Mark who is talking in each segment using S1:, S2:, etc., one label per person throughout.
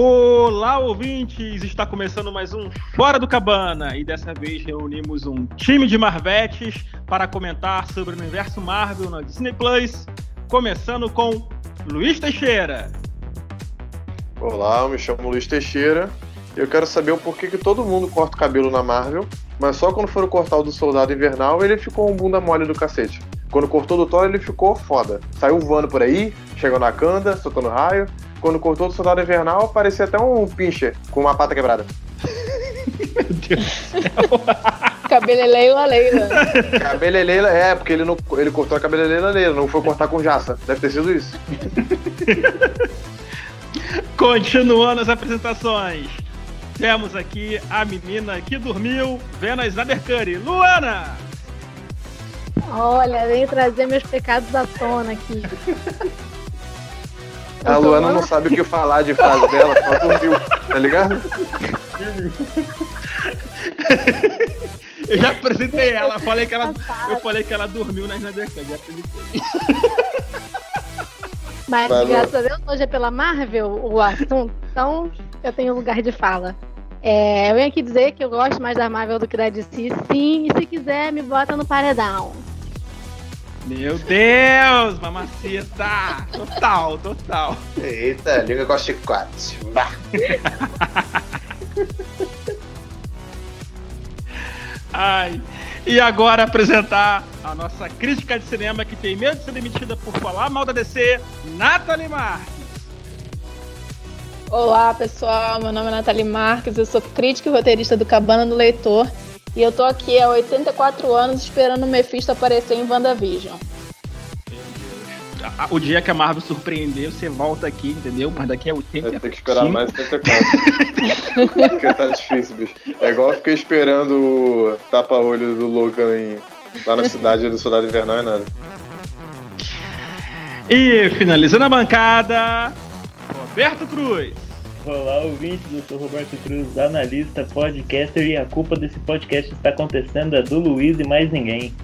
S1: Olá, ouvintes! Está começando mais um Fora do Cabana e dessa vez reunimos um time de Marvetes para comentar sobre o universo Marvel na Disney Plus, começando com Luiz Teixeira.
S2: Olá, eu me chamo Luiz Teixeira e eu quero saber o porquê que todo mundo corta o cabelo na Marvel, mas só quando foram cortar o do Soldado Invernal ele ficou um bunda mole do cacete. Quando cortou do Thor ele ficou foda. Saiu voando por aí, chegou na canda, soltando raio quando cortou o Soldado Invernal, parecia até um pincher com uma pata quebrada.
S1: Meu Deus do céu!
S3: Cabeleleila Leila.
S2: Cabeleleila, é, porque ele, não, ele cortou a cabeleleila Leila, não foi cortar com jaça. Deve ter sido isso.
S1: Continuando as apresentações. Temos aqui a menina que dormiu, vendo a Snyder Curry, Luana!
S3: Olha, vem trazer meus pecados à tona aqui.
S2: A Luana não sabe o que falar de frase dela, só dormiu, tá ligado?
S1: Eu já apresentei ela, falei que ela, eu falei que ela dormiu na Snyder já apresentei.
S3: Mas Vai, graças a Deus hoje é pela Marvel o assunto, então eu tenho lugar de fala. É, eu venho aqui dizer que eu gosto mais da Marvel do que da DC, sim, e se quiser me bota no paredão.
S1: Meu Deus, mamacita! Total, total.
S2: Eita, liga com a chicote.
S1: Ai. E agora apresentar a nossa crítica de cinema que tem medo de ser demitida por falar mal da DC, Nathalie Marques.
S3: Olá, pessoal. Meu nome é Nathalie Marques, eu sou crítica e roteirista do Cabana do Leitor e eu tô aqui há 84 anos esperando o Mephisto aparecer em WandaVision.
S1: O dia que a Marvel surpreender, você volta aqui, entendeu? Mas daqui a 80
S2: Vai ter que esperar mais 84. Porque tá difícil, bicho. É igual eu fiquei esperando o tapa-olho do Logan em... lá na cidade do Soldado Invernal e nada.
S1: E finalizando a bancada, Roberto Cruz.
S4: Olá, ouvintes, eu sou Roberto Cruz, analista, podcaster, e a culpa desse podcast está acontecendo é do Luiz e mais ninguém.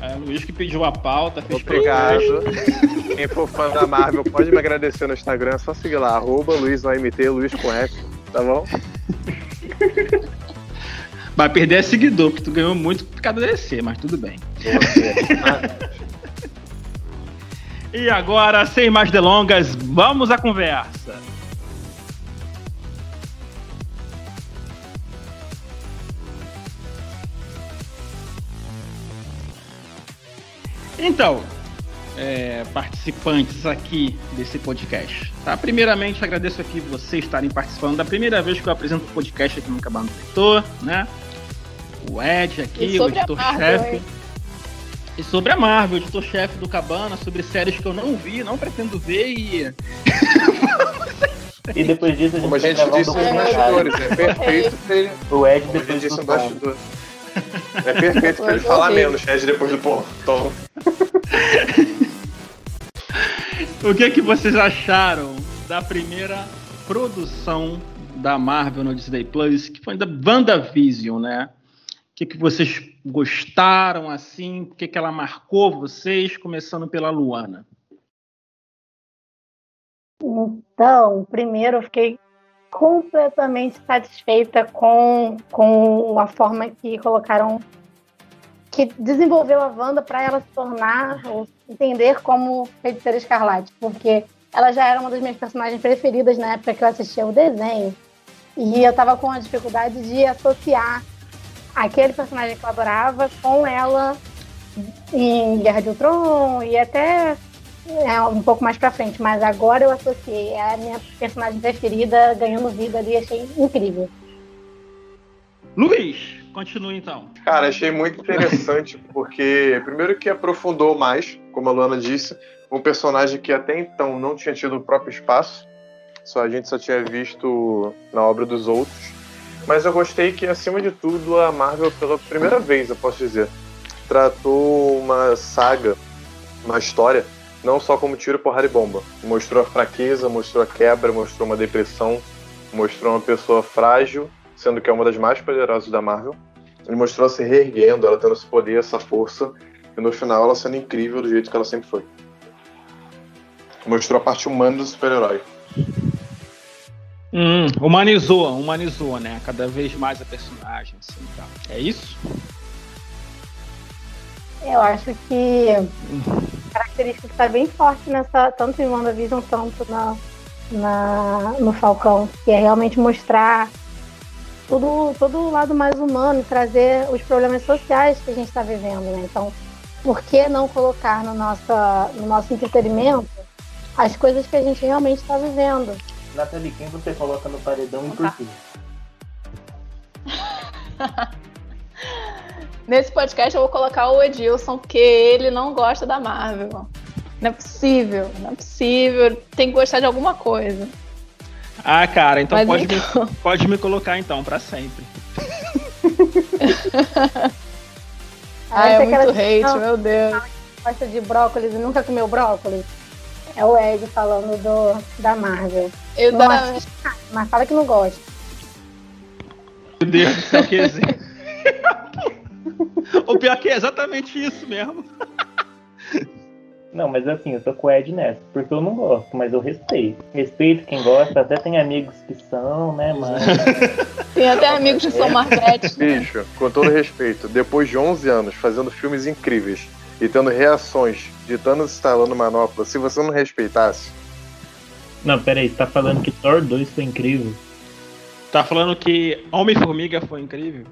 S1: É, o Luiz que pediu a pauta, fez
S2: Obrigado. Quem for fã da Marvel pode me agradecer no Instagram, é só seguir lá, arroba Luiz no MT, Luiz com F, tá bom?
S1: Vai perder é seguidor, porque tu ganhou muito por causa DC, mas tudo bem. e agora, sem mais delongas, vamos à conversa. Então, é, participantes aqui desse podcast. Tá? Primeiramente, agradeço aqui vocês estarem participando da primeira vez que eu apresento o podcast aqui no Cabana do Leitor, né? O Ed aqui, o editor-chefe. E sobre a Marvel, o editor-chefe do Cabana, sobre séries que eu não vi, não pretendo ver e.
S4: e depois disso a gente,
S2: Como a gente disse nos bastidores, é perfeito ele.
S4: O Ed depois
S2: disso. É perfeito pra ele falar menos, Ed depois do ponto.
S1: o que, é que vocês acharam da primeira produção da Marvel no Disney Plus, que foi da WandaVision, né? O que, é que vocês gostaram, assim? O que, é que ela marcou vocês, começando pela Luana?
S3: Então, primeiro eu fiquei completamente satisfeita com, com a forma que colocaram que desenvolveu a Wanda para ela se tornar, ou entender como Feiticeira Escarlate, porque ela já era uma das minhas personagens preferidas na época que eu assistia o desenho. E eu tava com a dificuldade de associar aquele personagem que eu adorava com ela em Guerra de Ultron e até é, um pouco mais pra frente. Mas agora eu associei. É a minha personagem preferida ganhando vida ali, achei incrível.
S1: Luiz, Continue então.
S2: Cara, achei muito interessante porque, primeiro, que aprofundou mais, como a Luana disse, um personagem que até então não tinha tido o próprio espaço, só a gente só tinha visto na obra dos outros. Mas eu gostei que, acima de tudo, a Marvel, pela primeira vez, eu posso dizer, tratou uma saga, uma história, não só como tiro, porrada e bomba. Mostrou a fraqueza, mostrou a quebra, mostrou uma depressão, mostrou uma pessoa frágil sendo que é uma das mais poderosas da Marvel. Ele mostrou ela se reerguendo, ela tendo esse poder, essa força, e no final ela sendo incrível do jeito que ela sempre foi. Mostrou a parte humana do super-herói.
S1: Hum, humanizou, humanizou, né? Cada vez mais a personagem, assim, tá. É isso?
S3: Eu acho que a característica está bem forte nessa, tanto em WandaVision quanto na, na, no Falcão, que é realmente mostrar todo, todo o lado mais humano, trazer os problemas sociais que a gente está vivendo, né? Então, por que não colocar no, nossa, no nosso entretenimento as coisas que a gente realmente está vivendo?
S4: Nathalie, quem você coloca no paredão e por quê?
S5: Nesse podcast eu vou colocar o Edilson, porque ele não gosta da Marvel. Não é possível, não é possível. Tem que gostar de alguma coisa.
S1: Ah, cara, então pode, então... Me, pode me colocar então, para sempre.
S5: ah, é muito hate, não, meu Deus.
S3: Gosta de brócolis e nunca comeu brócolis? É o Ed falando do, da Marvel. Eu da... mas fala que não gosta.
S1: Meu Deus do céu, que exemplo. o pior que é exatamente isso mesmo.
S4: Não, mas assim, eu tô com o Ed nessa, porque eu não gosto, mas eu respeito. Respeito quem gosta, até tem amigos que são, né, mas...
S5: tem até amigos que são Marvete.
S2: Bicho, com todo respeito, depois de 11 anos fazendo filmes incríveis e tendo reações de Thanos instalando manopla, se você não respeitasse...
S4: Não, peraí, você tá falando que Thor 2 foi incrível?
S1: Tá falando que Homem-Formiga foi incrível?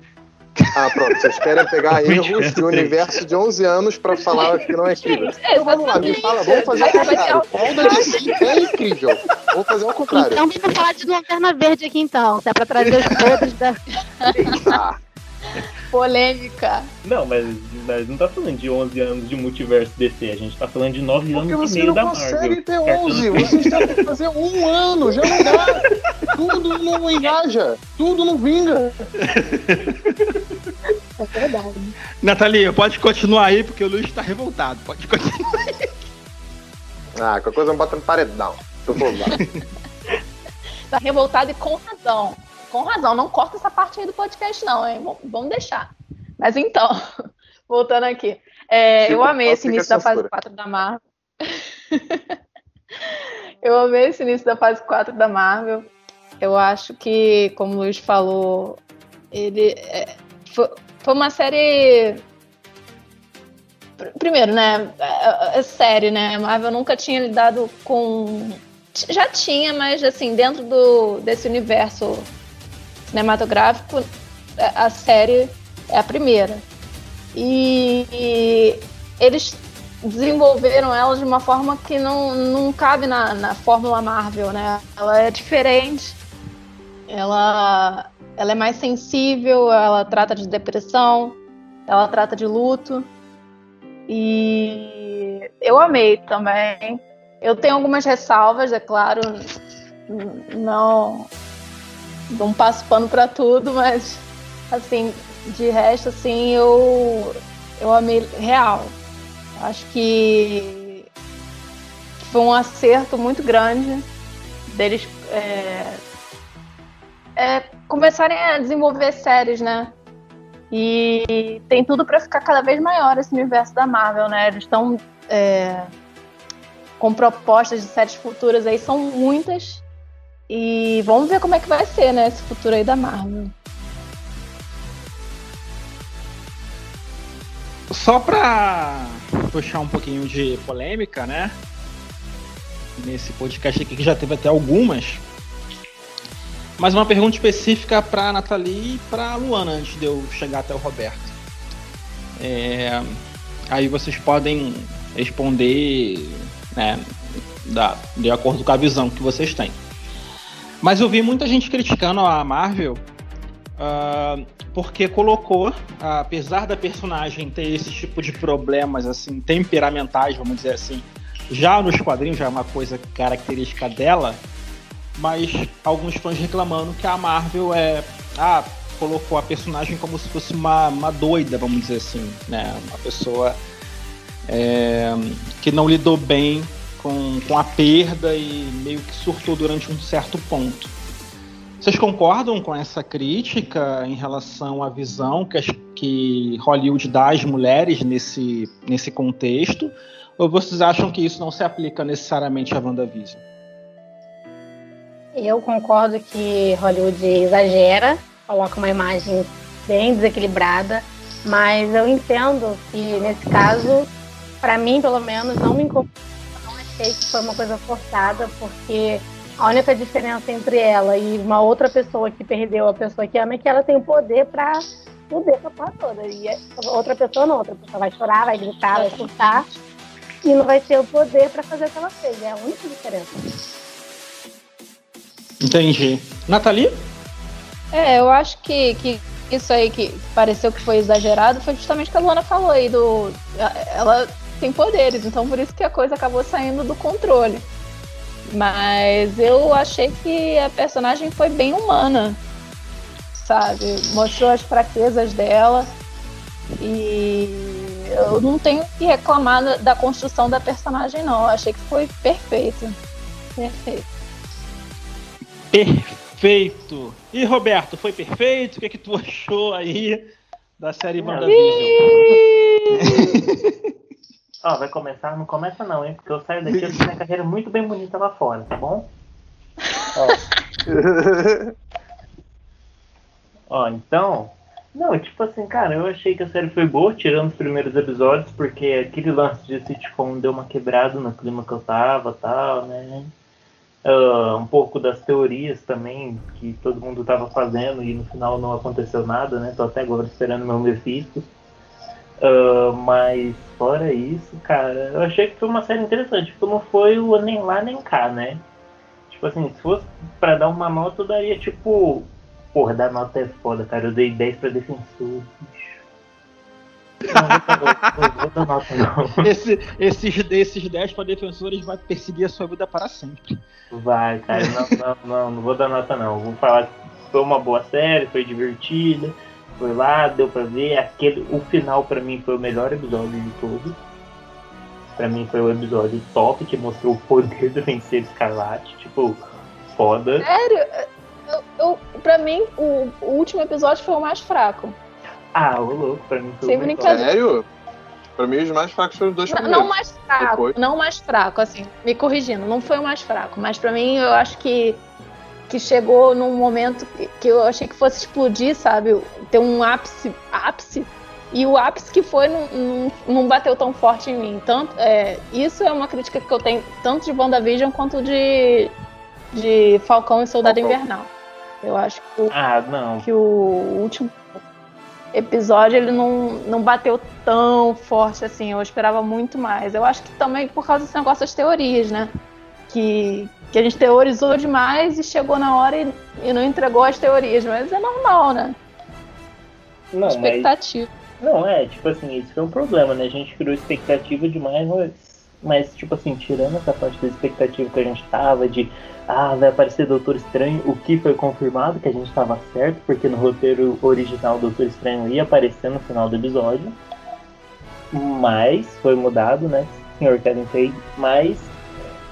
S2: Ah, pronto. Vocês querem pegar erros de um universo de 11 anos pra falar que não é incrível. Então vamos lá, me fala, vamos fazer o contrário. Qual da DC é incrível? Vamos fazer o contrário.
S3: Então vamos falar de Lanterna Verde aqui então, se é pra trazer os podres da...
S5: Ah. Polêmica.
S4: Não, mas, mas não tá falando de 11 anos de multiverso DC, a gente tá falando de 9 Porque anos e meio da Marvel.
S2: Porque você não consegue ter 11, vocês têm que fazer um ano, já não dá. Tudo não engaja, tudo não vinga.
S3: É verdade.
S1: Natalia, pode continuar aí, porque o Luiz tá revoltado. Pode continuar aí.
S2: Ah, qualquer coisa me bota no paredão. Tô
S5: tá revoltado e com razão com razão, não corta essa parte aí do podcast, não, hein? Vamos deixar. Mas então, voltando aqui. É, eu amei esse início da fase 4 da Marvel. eu amei esse início da fase 4 da Marvel. Eu acho que, como o Luiz falou, ele é, foi, foi, uma série. Primeiro, né? É, é série, né? Marvel nunca tinha lidado com. Já tinha, mas assim, dentro do, desse universo cinematográfico, é, a série é a primeira. E, e eles desenvolveram ela de uma forma que não, não cabe na, na fórmula Marvel, né? Ela é diferente, ela, ela é mais sensível, ela trata de depressão, ela trata de luto. E eu amei também. Eu tenho algumas ressalvas, é claro, não não passo pano para tudo, mas assim, de resto, assim, eu, eu amei real. Acho que foi um acerto muito grande deles é, é, começarem a desenvolver séries, né? E tem tudo para ficar cada vez maior esse universo da Marvel, né? Eles estão é, com propostas de séries futuras aí, são muitas. E vamos ver como é que vai ser, né, esse futuro aí da Marvel.
S1: Só pra puxar um pouquinho de polêmica, né? Nesse podcast aqui que já teve até algumas. Mas uma pergunta específica para Nathalie e para Luana antes de eu chegar até o Roberto. É, aí vocês podem responder né, da, de acordo com a visão que vocês têm. Mas eu vi muita gente criticando a Marvel uh, porque colocou, uh, apesar da personagem ter esse tipo de problemas assim temperamentais, vamos dizer assim, já nos quadrinhos já é uma coisa característica dela, mas alguns fãs reclamando que a Marvel é ah, colocou a personagem como se fosse uma, uma doida, vamos dizer assim, né? Uma pessoa é, que não lidou bem com, com a perda e meio que surtou durante um certo ponto. Vocês concordam com essa crítica em relação à visão que, que Hollywood dá às mulheres nesse, nesse contexto? Ou vocês acham que isso não se aplica necessariamente a WandaVision?
S3: Eu concordo que Hollywood exagera, coloca uma imagem bem desequilibrada, mas eu entendo que nesse caso, para mim pelo menos, não me incomodou, não achei que foi uma coisa forçada, porque a única diferença entre ela e uma outra pessoa que perdeu a pessoa que ama é que ela tem o poder para mudar essa porra toda. E outra pessoa não, outra pessoa vai chorar, vai gritar, vai surtar e não vai ter o poder para fazer o que ela fez. É a única diferença.
S1: Entendi. Nathalie?
S5: É, eu acho que, que isso aí que pareceu que foi exagerado foi justamente o que a Luana falou aí do. Ela tem poderes, então por isso que a coisa acabou saindo do controle. Mas eu achei que a personagem foi bem humana, sabe? Mostrou as fraquezas dela e eu não tenho que reclamar da construção da personagem, não. Eu achei que foi perfeito. Perfeito.
S1: Perfeito. E Roberto, foi perfeito? O que, é que tu achou aí da série WandaVision?
S4: Ó, oh, vai começar? Não começa não, hein? Porque eu saio daqui, eu tenho uma carreira muito bem bonita lá fora, tá bom? Ó, Ó então... Não, tipo assim, cara, eu achei que a série foi boa, tirando os primeiros episódios, porque aquele lance de sitcom deu uma quebrada no clima que eu tava e tal, né? Uh, um pouco das teorias também que todo mundo estava fazendo e no final não aconteceu nada, né? Tô até agora esperando meu Mephisto. Uh, mas fora isso, cara, eu achei que foi uma série interessante. Tipo, não foi o nem lá nem cá, né? Tipo assim, se fosse pra dar uma nota, eu daria tipo. Porra, dar nota é foda, cara. Eu dei 10 pra defensor.
S1: Não, não, não, Esse, esses, esses 10 para defensores vai perseguir a sua vida para sempre.
S4: Vai, cara, não, não, não, não vou dar nota não. Vou falar que foi uma boa série, foi divertida, foi lá, deu pra ver. Aquele, o final para mim foi o melhor episódio de todos. Pra mim foi o episódio top que mostrou o poder do vencer Escarlate. Tipo, foda.
S5: Sério? Eu, eu, pra mim, o, o último episódio foi o mais fraco.
S4: Ah, o louco, pra mim foi
S5: Sem brincadeira.
S2: Sério? Pra mim, os mais fracos foram os dois
S5: não,
S2: primeiros.
S5: Não mais fraco, Depois. não mais fraco, assim, me corrigindo, não foi o mais fraco, mas pra mim eu acho que, que chegou num momento que, que eu achei que fosse explodir, sabe? Ter um ápice, ápice e o ápice que foi não, não, não, bateu tão forte em mim. Tanto, é, isso é uma crítica que eu tenho tanto de WandaVision quanto de, de Falcão e Soldado Falcão. Invernal. Eu acho que, o,
S4: ah, não.
S5: que o último episódio ele não, não bateu tão forte assim. Eu esperava muito mais. Eu acho que também por causa desse negócio das teorias, né? Que, que a gente teorizou demais e chegou na hora e, e não entregou as teorias. Mas é normal, né?
S4: Não,
S5: expectativa.
S4: Mas, não, é, tipo assim, isso foi um problema, né? A gente criou expectativa demais, mas mas, tipo assim, tirando essa parte da expectativa que a gente tava de ah, vai aparecer Doutor Estranho, o que foi confirmado que a gente tava certo, porque no roteiro original Doutor Estranho ia aparecer no final do episódio. Mas foi mudado, né? Senhor Kevin Feige. Mas,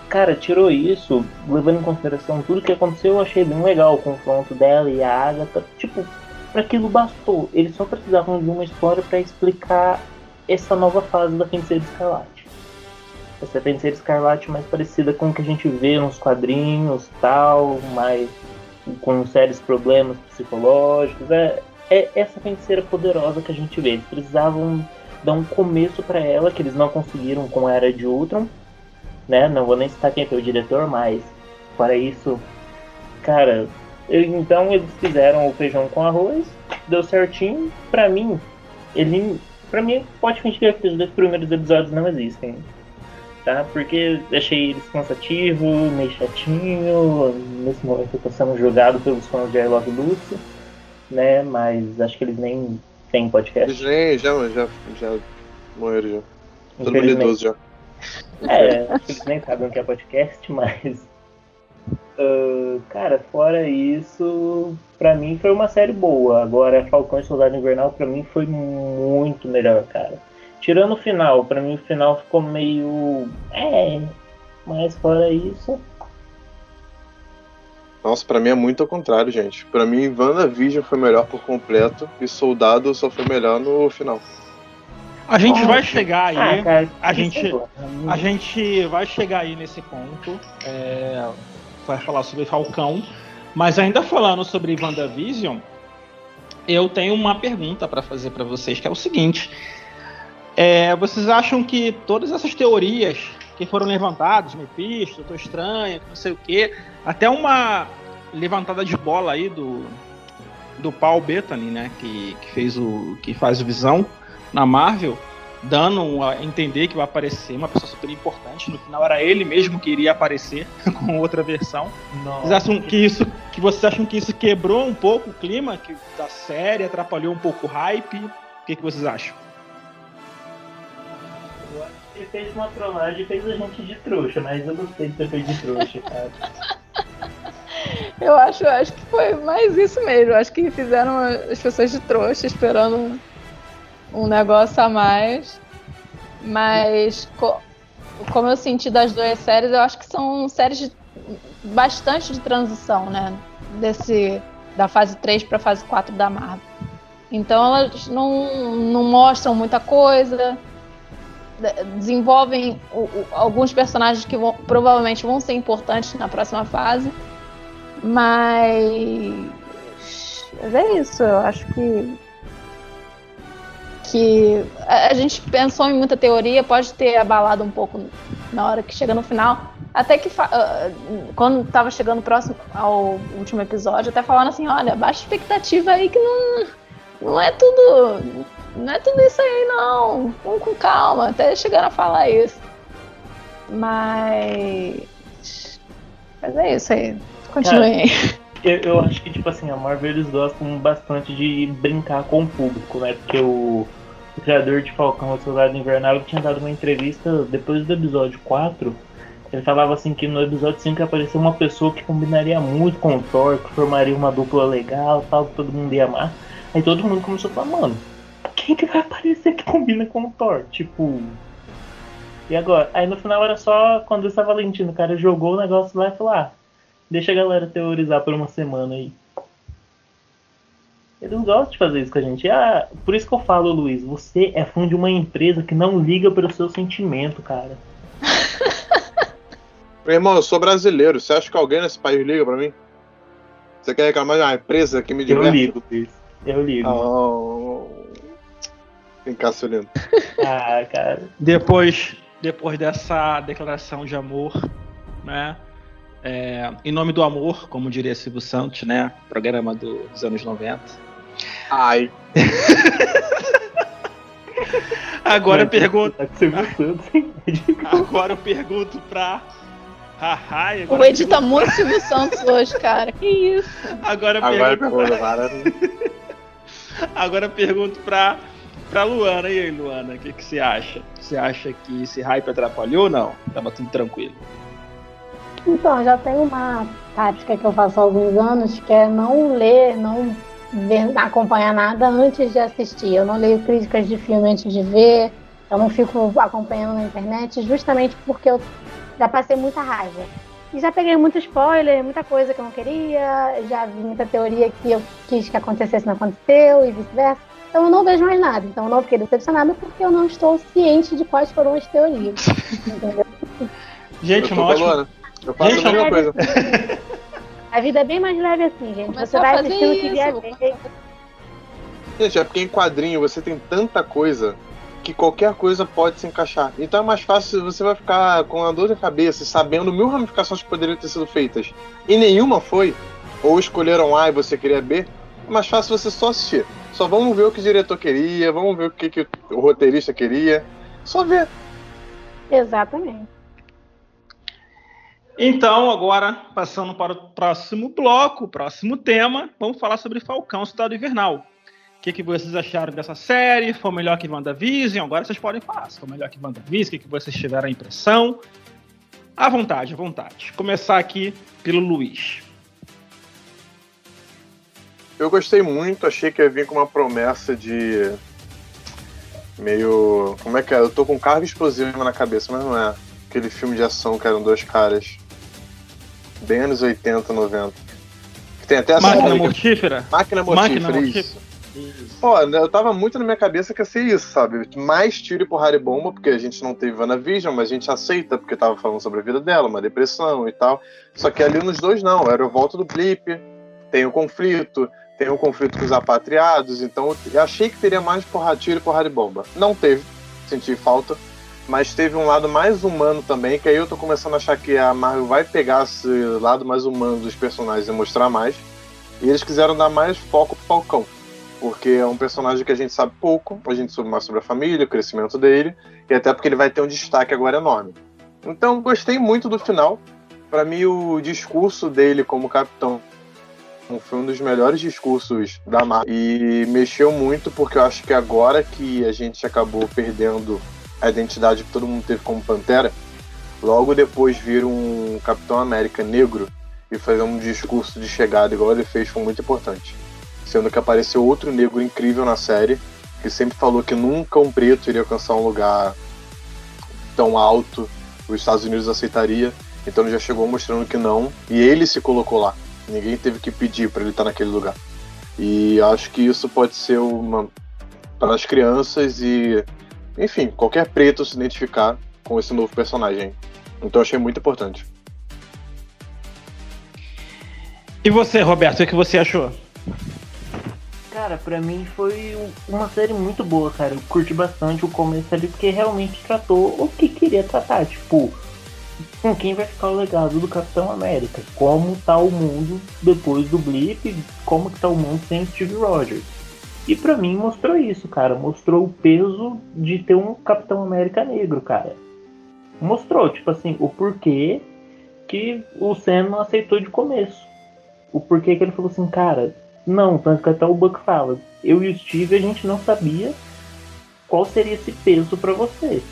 S4: cara, tirou isso, levando em consideração tudo que aconteceu, eu achei bem legal o confronto dela e a Agatha. Tipo, para aquilo bastou. Eles só precisavam de uma história para explicar essa nova fase da Feiticeira Escarlate essa feiticeira escarlate mais parecida com o que a gente vê nos quadrinhos tal, mais com sérios problemas psicológicos. É, é essa feiticeira poderosa que a gente vê. Eles precisavam dar um começo para ela, que eles não conseguiram com a Era de Ultron. Né? Não vou nem citar quem foi o diretor, mas para isso, cara, então eles fizeram o feijão com arroz, deu certinho. Para mim, ele, para mim pode fingir que os dois primeiros episódios não existem tá? Porque achei eles cansativo, meio chatinho. Nesse momento eu tô sendo julgado pelos fãs de I Love Lucy, né? Mas acho que eles nem têm podcast.
S2: Eles nem, já, já, já morreram já. Todo mundo idoso já.
S4: É, acho que eles nem sabem o que é podcast, mas. Uh, cara, fora isso, pra mim foi uma série boa. Agora, Falcão e Soldado Invernal, pra mim foi muito melhor, cara. Tirando o final, para mim o final ficou meio. É. Mas fora isso.
S2: Nossa, pra mim é muito ao contrário, gente. Pra mim, WandaVision foi melhor por completo e Soldado só foi melhor no final.
S1: A gente vai chegar aí. Ah, cara, a, gente, a gente vai chegar aí nesse ponto. É, vai falar sobre Falcão. Mas ainda falando sobre WandaVision, eu tenho uma pergunta para fazer para vocês, que é o seguinte: é, vocês acham que todas essas teorias que foram levantadas, Mephisto, Doutor Estranho, não sei o quê, até uma levantada de bola aí do, do Paul Bettany, né, que, que fez o que faz o Visão na Marvel, dando a entender que vai aparecer uma pessoa super importante. No final era ele mesmo que iria aparecer com outra versão. Vocês acham que isso, que vocês acham que isso quebrou um pouco o clima que, da série, atrapalhou um pouco o hype? O que, que vocês acham?
S4: Ele fez uma trollagem e fez a gente de trouxa, mas eu gostei de ter feito de trouxa, cara.
S5: Eu acho, acho que foi mais isso mesmo. Acho que fizeram as pessoas de trouxa esperando um negócio a mais. Mas co como eu senti das duas séries, eu acho que são séries de, bastante de transição, né? Desse, da fase 3 para fase 4 da Marvel. Então elas não, não mostram muita coisa, desenvolvem o, o, alguns personagens que vão, provavelmente vão ser importantes na próxima fase. Mas, mas é isso, eu acho que que a gente pensou em muita teoria, pode ter abalado um pouco na hora que chega no final. Até que uh, quando estava chegando próximo ao último episódio, até falando assim, olha, baixa expectativa aí que não, não é tudo. Não é tudo isso aí, não. Vamos com calma, até chegaram a falar isso. Mas. Mas é isso aí. Continue aí.
S4: Eu, eu, acho que, tipo assim, a Marvel eles gostam bastante de brincar com o público, né? Porque o, o criador de Falcão, o Soldado Invernal, tinha dado uma entrevista depois do episódio 4. Ele falava assim que no episódio 5 apareceu uma pessoa que combinaria muito com o Thor, que formaria uma dupla legal, tal, que todo mundo ia amar. Aí todo mundo começou a falar, mano, quem que vai aparecer que combina com o Thor? Tipo. E agora? Aí no final era só quando essa Valentino, o cara jogou o negócio lá e falou, ah, Deixa a galera teorizar por uma semana aí. Eles gostam de fazer isso com a gente. Ah, por isso que eu falo, Luiz, você é fã de uma empresa que não liga pelo seu sentimento, cara.
S2: Meu irmão, eu sou brasileiro. Você acha que alguém nesse país liga pra mim? Você quer reclamar de uma empresa que me diverte?
S4: Eu ligo, Luiz. Eu ligo.
S2: Oh. Celino.
S4: ah, cara.
S1: Depois, depois dessa declaração de amor, né? É, em Nome do Amor, como diria Silvio Santos, né? Programa do, dos anos 90.
S2: Ai.
S1: Agora eu pergunto. Agora eu pergunto pra. Haha,
S5: o Ed tá muito Silvio Santos hoje, cara. Que isso?
S1: Agora eu
S2: Agora
S1: pergunto.
S2: Pra...
S1: Agora eu pergunto pra, pra Luana. E aí, Luana, o que, que você acha? Você acha que esse hype atrapalhou ou não? Tava tudo tranquilo.
S3: Então, já tem uma tática que eu faço há alguns anos, que é não ler, não ver, acompanhar nada antes de assistir. Eu não leio críticas de filme antes de ver, eu não fico acompanhando na internet, justamente porque eu já passei muita raiva. E já peguei muito spoiler, muita coisa que eu não queria, já vi muita teoria que eu quis que acontecesse não aconteceu e vice-versa. Então eu não vejo mais nada. Então eu não fiquei decepcionada porque eu não estou ciente de quais foram as teorias. Entendeu?
S1: Gente, uma ótima,
S2: eu faço gente, a mesma coisa.
S3: A vida é bem mais leve assim, gente. Começar você vai assistindo o que vier
S2: Gente, é porque em quadrinho você tem tanta coisa que qualquer coisa pode se encaixar. Então é mais fácil, você vai ficar com a dor de cabeça, sabendo mil ramificações que poderiam ter sido feitas. E nenhuma foi, ou escolheram A e você queria B, é mais fácil você só assistir. Só vamos ver o que o diretor queria, vamos ver o que, que o roteirista queria. Só ver.
S3: Exatamente.
S1: Então, agora, passando para o próximo bloco, próximo tema, vamos falar sobre Falcão Cidade Invernal. O que, que vocês acharam dessa série? Foi melhor que WandaVision? Agora vocês podem falar. Se foi melhor que WandaVision, o que, que vocês tiveram a impressão? À vontade, à vontade. Começar aqui pelo Luiz.
S2: Eu gostei muito, achei que ia vir com uma promessa de. meio. Como é que é? Eu tô com carga explosiva na cabeça, mas não é. Aquele filme de ação que eram dois caras bem anos 80, 90. Que tem até essa
S1: Máquina mortífera?
S2: Máquina mortífera, Máquina isso. Pô, eu tava muito na minha cabeça que ia ser isso, sabe? Mais tiro e porrada e bomba, porque a gente não teve WandaVision, mas a gente aceita, porque tava falando sobre a vida dela, uma depressão e tal. Só que ali nos dois não, era o volta do blip, tem o conflito, tem o conflito com os apatriados, então eu achei que teria mais porrada, tiro e porrada e bomba. Não teve, senti falta, mas teve um lado mais humano também, que aí eu tô começando a achar que a Marvel vai pegar esse lado mais humano dos personagens e mostrar mais. E eles quiseram dar mais foco pro Falcão, porque é um personagem que a gente sabe pouco, a gente sabe mais sobre a família, o crescimento dele, e até porque ele vai ter um destaque agora enorme. Então, gostei muito do final. Para mim, o discurso dele como capitão foi um dos melhores discursos da Marvel e mexeu muito porque eu acho que agora que a gente acabou perdendo a identidade que todo mundo teve como Pantera, logo depois vir um Capitão América negro e fazer um discurso de chegada igual ele fez foi muito importante. Sendo que apareceu outro negro incrível na série, que sempre falou que nunca um preto iria alcançar um lugar tão alto, os Estados Unidos aceitaria. Então ele já chegou mostrando que não, e ele se colocou lá. Ninguém teve que pedir para ele estar naquele lugar. E acho que isso pode ser uma para as crianças e, enfim, qualquer preto se identificar com esse novo personagem. Então achei muito importante.
S1: E você, Roberto, o que você achou?
S4: Cara, pra mim foi uma série muito boa, cara. Eu curti bastante o começo ali, porque realmente tratou o que queria tratar. Tipo, com quem vai ficar o legado do Capitão América? Como tá o mundo depois do blip? Como que tá o mundo sem Steve Rogers? E para mim mostrou isso, cara. Mostrou o peso de ter um Capitão América negro, cara. Mostrou, tipo assim, o porquê que o Sam não aceitou de começo. O porquê que ele falou assim, cara, não, tanto que até o Buck fala, eu e o Steve a gente não sabia qual seria esse peso para você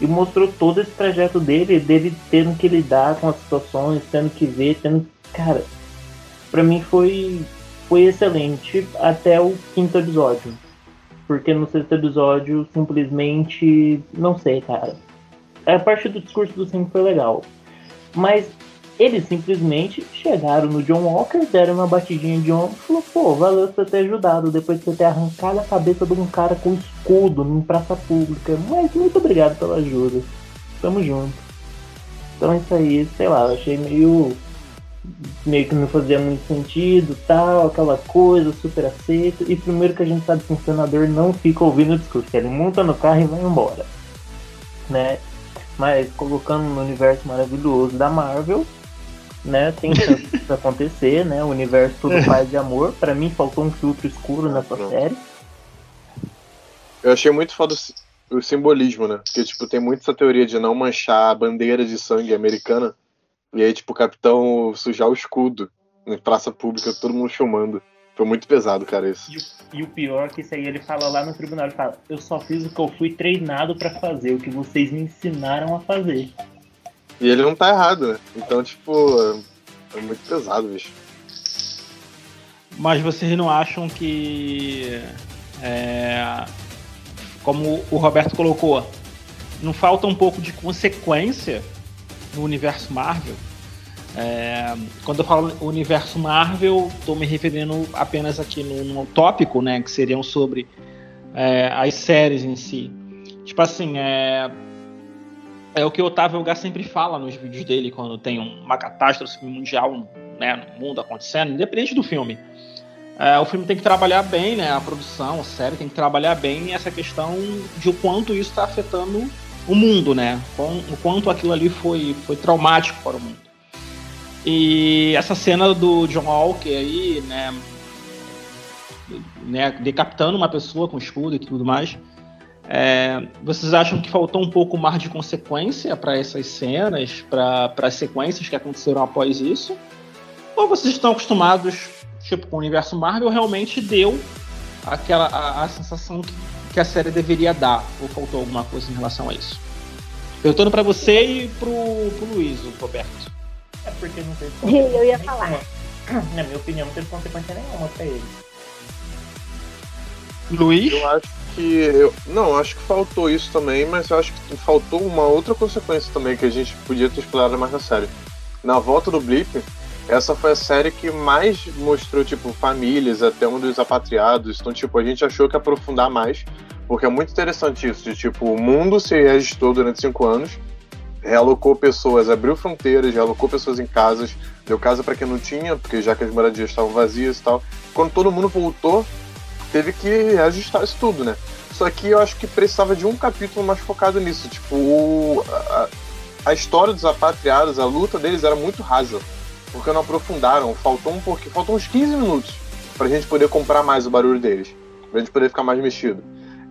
S4: e mostrou todo esse trajeto dele, dele tendo que lidar com as situações, tendo que ver, tendo. Cara, para mim foi, foi excelente até o quinto episódio. Porque no sexto episódio, simplesmente. Não sei, cara. A parte do discurso do Sim foi legal. Mas eles simplesmente chegaram no John Walker, deram uma batidinha de ombro e falou, pô, valeu você ter ajudado, depois de você ter arrancado a cabeça de um cara com escudo em praça pública. Mas muito obrigado pela ajuda. Tamo junto. Então isso aí, sei lá, achei meio. meio que não fazia muito sentido, tal, aquela coisa, super aceito. E primeiro que a gente sabe que um senador não fica ouvindo o discurso, ele monta no carro e vai embora. Né? Mas colocando no universo maravilhoso da Marvel, né? Tem chance de acontecer, né? O universo tudo paz de amor. Para mim faltou um filtro escuro nessa Não. série.
S2: Eu achei muito foda o simbolismo, né? Porque, tipo, tem muito essa teoria de não manchar a bandeira de sangue americana. E aí, tipo, o capitão sujar o escudo em praça pública, todo mundo filmando. Foi muito pesado, cara, isso.
S4: E o, e o pior é que isso aí ele fala lá no tribunal, ele fala, eu só fiz o que eu fui treinado para fazer, o que vocês me ensinaram a fazer.
S2: E ele não tá errado, né? Então, tipo, é muito pesado, bicho.
S1: Mas vocês não acham que. É, como o Roberto colocou, não falta um pouco de consequência no universo Marvel? É, quando eu falo universo Marvel, estou me referindo apenas aqui no, no tópico, né, que seriam sobre é, as séries em si. Tipo assim, é, é o que o Otávio Gá sempre fala nos vídeos dele quando tem uma catástrofe mundial né, no mundo acontecendo, independente do filme. É, o filme tem que trabalhar bem, né? A produção, a série tem que trabalhar bem essa questão de o quanto isso está afetando o mundo, né? O quanto aquilo ali foi, foi traumático para o mundo. E essa cena do John Walker aí, né? né decapitando uma pessoa com escudo e tudo mais é, vocês acham que faltou um pouco mais de consequência para essas cenas, para as sequências que aconteceram após isso? Ou vocês estão acostumados, tipo, com o universo Marvel realmente deu aquela a, a sensação que, que, a série deveria dar? Ou faltou alguma coisa em relação a isso? Perguntando para você e pro, pro Luiz, o Roberto.
S4: É porque não teve
S3: Eu ia falar.
S4: Na minha opinião, não teve consequência nenhuma pra ele.
S1: Luiz?
S2: Eu acho que. Eu, não, acho que faltou isso também, mas eu acho que faltou uma outra consequência também que a gente podia ter explorado mais na série. Na volta do Blip, essa foi a série que mais mostrou, tipo, famílias, até um dos apatriados. Então, tipo, a gente achou que aprofundar mais, porque é muito interessante isso, de, tipo, o mundo se registrou durante cinco anos, realocou pessoas, abriu fronteiras, realocou pessoas em casas, deu casa para quem não tinha, porque já que as moradias estavam vazias e tal. Quando todo mundo voltou, teve que ajustar isso tudo, né? Só que eu acho que precisava de um capítulo mais focado nisso. Tipo, o, a, a história dos apatriados, a luta deles era muito rasa porque não aprofundaram. Faltou um pouquinho, faltou uns 15 minutos pra gente poder comprar mais o barulho deles, pra gente poder ficar mais mexido.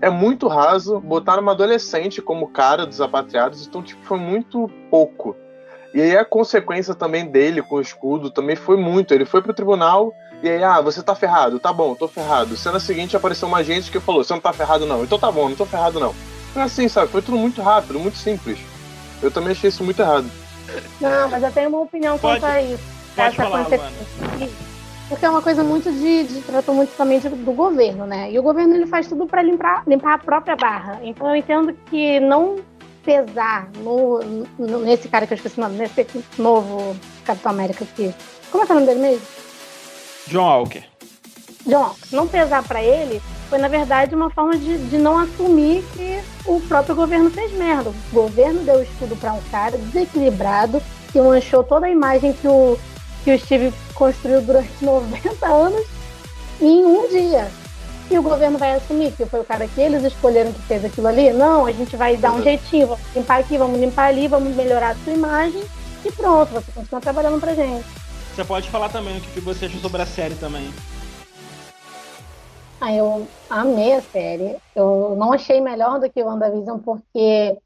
S2: É muito raso, botaram uma adolescente como cara dos apatriados, então tipo, foi muito pouco. E aí a consequência também dele com o escudo também foi muito. Ele foi pro tribunal e aí, ah, você tá ferrado, tá bom, tô ferrado. Cena seguinte apareceu uma gente que falou, você não tá ferrado não. Então tá bom, não tô ferrado não. Foi assim, sabe? Foi tudo muito rápido, muito simples. Eu também achei isso muito errado.
S3: Não, mas eu tenho uma opinião
S1: Pode.
S3: quanto a isso.
S1: Pode
S3: Essa
S1: falar,
S3: consequência. Porque é uma coisa muito de, de tratou muito também de- do governo, né? E o governo ele faz tudo para limpar, limpar a própria barra. Então eu entendo que não pesar no, no- nesse cara que eu esqueci o nome, nesse novo Capitão América aqui. Como é que é o nome dele mesmo?
S1: John Walker.
S3: John, Walker. não pesar para ele foi, na verdade, uma forma de, de não assumir que o próprio governo fez merda. O governo deu estudo para um cara desequilibrado que manchou toda a imagem que o, que o Steve construiu durante 90 anos em um dia. E o governo vai assumir que foi o cara que eles escolheram que fez aquilo ali? Não, a gente vai dar um jeitinho, vamos limpar aqui, vamos limpar ali, vamos melhorar a sua imagem e pronto, você continua trabalhando pra gente.
S1: Você pode falar também o que você achou sobre a série também.
S3: Ah, eu amei a série. Eu não achei melhor do que o WandaVision porque